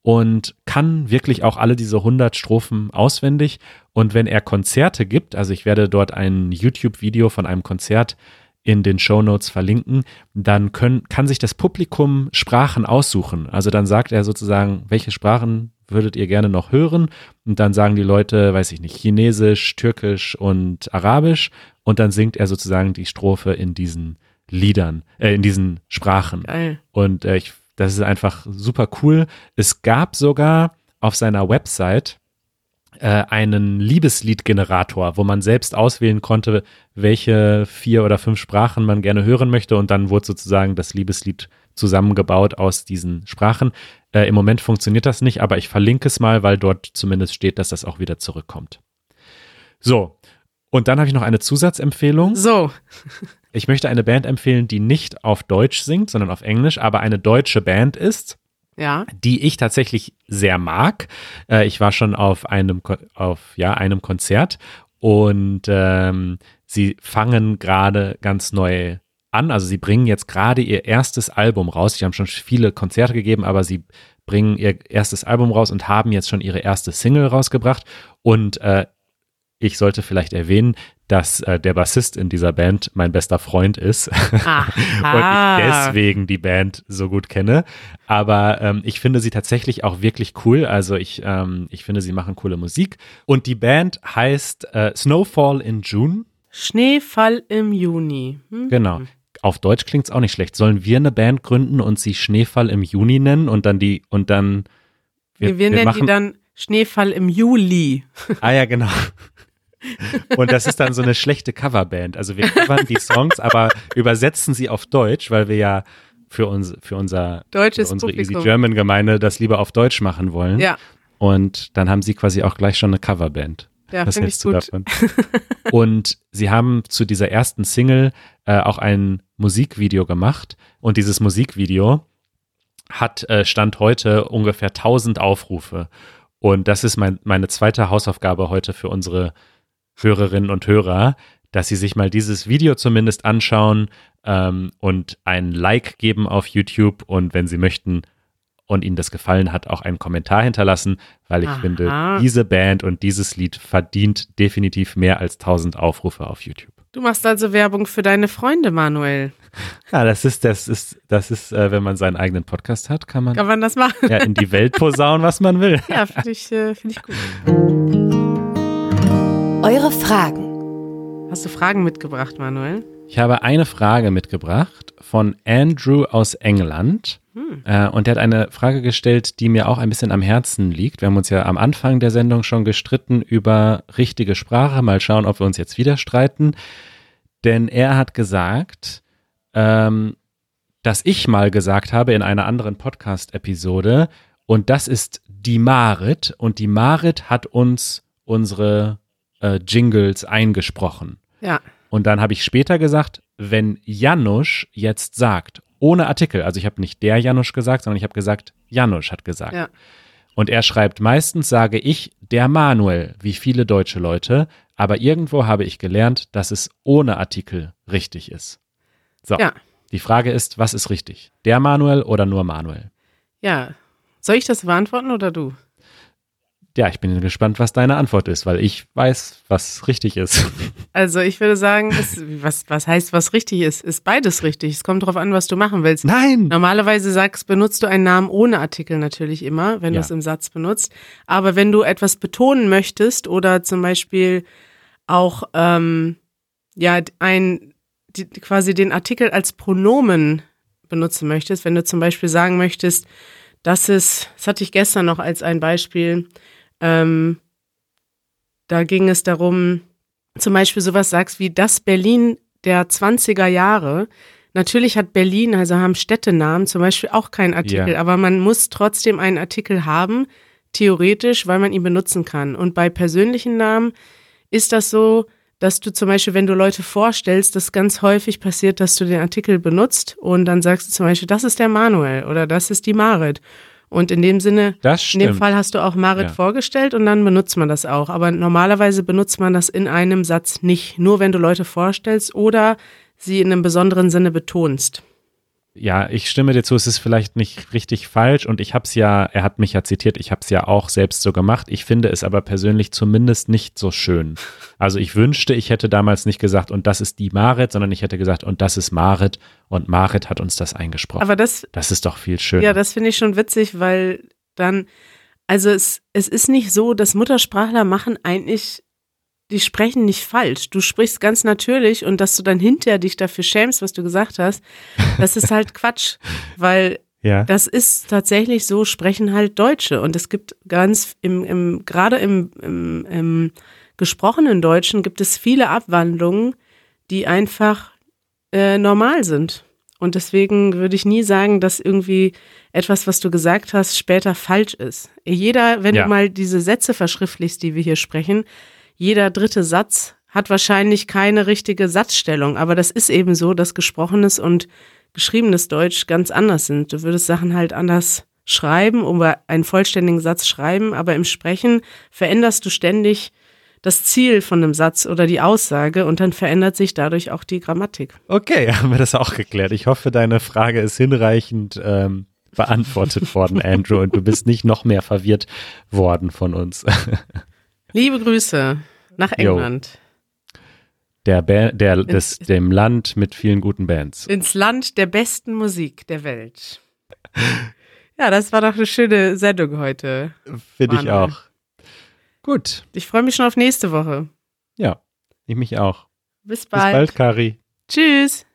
und kann wirklich auch alle diese 100 Strophen auswendig. Und wenn er Konzerte gibt, also ich werde dort ein YouTube-Video von einem Konzert in den Show Notes verlinken. Dann können, kann sich das Publikum Sprachen aussuchen. Also dann sagt er sozusagen, welche Sprachen würdet ihr gerne noch hören? Und dann sagen die Leute, weiß ich nicht, Chinesisch, Türkisch und Arabisch. Und dann singt er sozusagen die Strophe in diesen Liedern, äh, in diesen Sprachen. Geil. Und äh, ich, das ist einfach super cool. Es gab sogar auf seiner Website äh, einen Liebesliedgenerator, wo man selbst auswählen konnte, welche vier oder fünf Sprachen man gerne hören möchte. Und dann wurde sozusagen das Liebeslied zusammengebaut aus diesen Sprachen. Äh, Im Moment funktioniert das nicht, aber ich verlinke es mal, weil dort zumindest steht, dass das auch wieder zurückkommt. So, und dann habe ich noch eine Zusatzempfehlung. So, Ich möchte eine Band empfehlen, die nicht auf Deutsch singt, sondern auf Englisch, aber eine deutsche Band ist, ja. die ich tatsächlich sehr mag. Äh, ich war schon auf einem, auf, ja, einem Konzert und ähm, sie fangen gerade ganz neu an. Also sie bringen jetzt gerade ihr erstes Album raus. Sie haben schon viele Konzerte gegeben, aber sie bringen ihr erstes Album raus und haben jetzt schon ihre erste Single rausgebracht. Und äh, ich sollte vielleicht erwähnen, dass äh, der Bassist in dieser Band mein bester Freund ist und Aha. ich deswegen die Band so gut kenne. Aber ähm, ich finde sie tatsächlich auch wirklich cool. Also ich, ähm, ich finde, sie machen coole Musik. Und die Band heißt äh, Snowfall in June. Schneefall im Juni. Hm? Genau. Auf Deutsch klingt's auch nicht schlecht. Sollen wir eine Band gründen und sie Schneefall im Juni nennen und dann die und dann Wir, wir nennen die dann Schneefall im Juli. Ah ja, genau. Und das ist dann so eine schlechte Coverband. Also wir covern die Songs, aber übersetzen sie auf Deutsch, weil wir ja für uns für unser Deutsches für unsere Publikum. Easy German Gemeinde das lieber auf Deutsch machen wollen. Ja, Und dann haben sie quasi auch gleich schon eine Coverband. ja Was hältst du gut. davon? Und sie haben zu dieser ersten Single äh, auch ein Musikvideo gemacht. Und dieses Musikvideo hat äh, Stand heute ungefähr 1000 Aufrufe. Und das ist mein, meine zweite Hausaufgabe heute für unsere Hörerinnen und Hörer, dass sie sich mal dieses Video zumindest anschauen ähm, und ein Like geben auf YouTube und wenn sie möchten und ihnen das gefallen hat, auch einen Kommentar hinterlassen, weil ich Aha. finde, diese Band und dieses Lied verdient definitiv mehr als 1000 Aufrufe auf YouTube. Du machst also Werbung für deine Freunde, Manuel. Ja, das ist, das ist, das ist, äh, wenn man seinen eigenen Podcast hat, kann man Kann man das machen? ja in die Welt posaunen, was man will. Ja, finde ich, äh, find ich gut. Eure Fragen. Hast du Fragen mitgebracht, Manuel? Ich habe eine Frage mitgebracht von Andrew aus England. Äh, und der hat eine Frage gestellt, die mir auch ein bisschen am Herzen liegt. Wir haben uns ja am Anfang der Sendung schon gestritten über richtige Sprache. Mal schauen, ob wir uns jetzt wieder streiten. Denn er hat gesagt, ähm, dass ich mal gesagt habe in einer anderen Podcast-Episode, und das ist die Marit. Und die Marit hat uns unsere äh, Jingles eingesprochen. Ja. Und dann habe ich später gesagt, wenn Janusz jetzt sagt, ohne Artikel, also ich habe nicht der Janusz gesagt, sondern ich habe gesagt, Janusz hat gesagt. Ja. Und er schreibt, meistens sage ich der Manuel, wie viele deutsche Leute, aber irgendwo habe ich gelernt, dass es ohne Artikel richtig ist. So, Ja. die Frage ist, was ist richtig? Der Manuel oder nur Manuel? Ja. Soll ich das beantworten oder du? Ja, ich bin gespannt, was deine Antwort ist, weil ich weiß, was richtig ist. Also ich würde sagen, es, was, was heißt, was richtig ist? Ist beides richtig. Es kommt darauf an, was du machen willst. Nein! Normalerweise sagst, benutzt du einen Namen ohne Artikel natürlich immer, wenn Ja. du es im Satz benutzt. Aber wenn du etwas betonen möchtest oder zum Beispiel auch ähm, ja ein die, quasi den Artikel als Pronomen benutzen möchtest, wenn du zum Beispiel sagen möchtest, das ist, das hatte ich gestern noch als ein Beispiel, ähm, da ging es darum, zum Beispiel sowas sagst wie das Berlin der 20er Jahre. Natürlich hat Berlin, also haben Städtenamen zum Beispiel auch keinen Artikel, Ja. aber man muss trotzdem einen Artikel haben, theoretisch, weil man ihn benutzen kann. Und bei persönlichen Namen ist das so, dass du zum Beispiel, wenn du Leute vorstellst, das ganz häufig passiert, dass du den Artikel benutzt und dann sagst du zum Beispiel, das ist der Manuel oder das ist die Marit. Und in dem Sinne, Das in dem. Fall hast du auch Marit Ja. vorgestellt und dann benutzt man das auch. Aber normalerweise benutzt man das in einem Satz nicht, nur wenn du Leute vorstellst oder sie in einem besonderen Sinne betonst. Ja, ich stimme dir zu, es ist vielleicht nicht richtig falsch und ich habe es ja, er hat mich ja zitiert, ich habe es ja auch selbst so gemacht. Ich finde es aber persönlich zumindest nicht so schön. Also ich wünschte, ich hätte damals nicht gesagt, und das ist die Marit, sondern ich hätte gesagt, und das ist Marit und Marit hat uns das eingesprochen. Aber das, das ist doch viel schöner. ja, das finde ich schon witzig, weil dann, also es, es ist nicht so, dass Muttersprachler machen eigentlich, die sprechen nicht falsch. Du sprichst ganz natürlich und dass du dann hinterher dich dafür schämst, was du gesagt hast, das ist halt Quatsch, weil ja. das ist tatsächlich so, sprechen halt Deutsche. Und es gibt ganz, im, im, gerade im, im, im gesprochenen Deutschen gibt es viele Abwandlungen, die einfach äh, normal sind. Und deswegen würde ich nie sagen, dass irgendwie etwas, was du gesagt hast, später falsch ist. Jeder, wenn Ja. du mal diese Sätze verschriftlichst, die wir hier sprechen, jeder dritte Satz hat wahrscheinlich keine richtige Satzstellung. Aber das ist eben so, dass gesprochenes und geschriebenes Deutsch ganz anders sind. Du würdest Sachen halt anders schreiben oder einen vollständigen Satz schreiben, aber im Sprechen veränderst du ständig das Ziel von einem Satz oder die Aussage und dann verändert sich dadurch auch die Grammatik. Okay, haben wir das auch geklärt. Ich hoffe, deine Frage ist hinreichend ähm, beantwortet worden, Andrew, und du bist nicht noch mehr verwirrt worden von uns. Liebe Grüße nach. England. Der, ba der des, dem Land mit vielen guten Bands. Ins Land der besten Musik der Welt. Ja, das war doch eine schöne Sendung heute. Finde ich auch. Gut, Ich freue mich schon auf nächste Woche. ja, ich mich auch. Bis Bis bald. bald, Kari. Tschüss.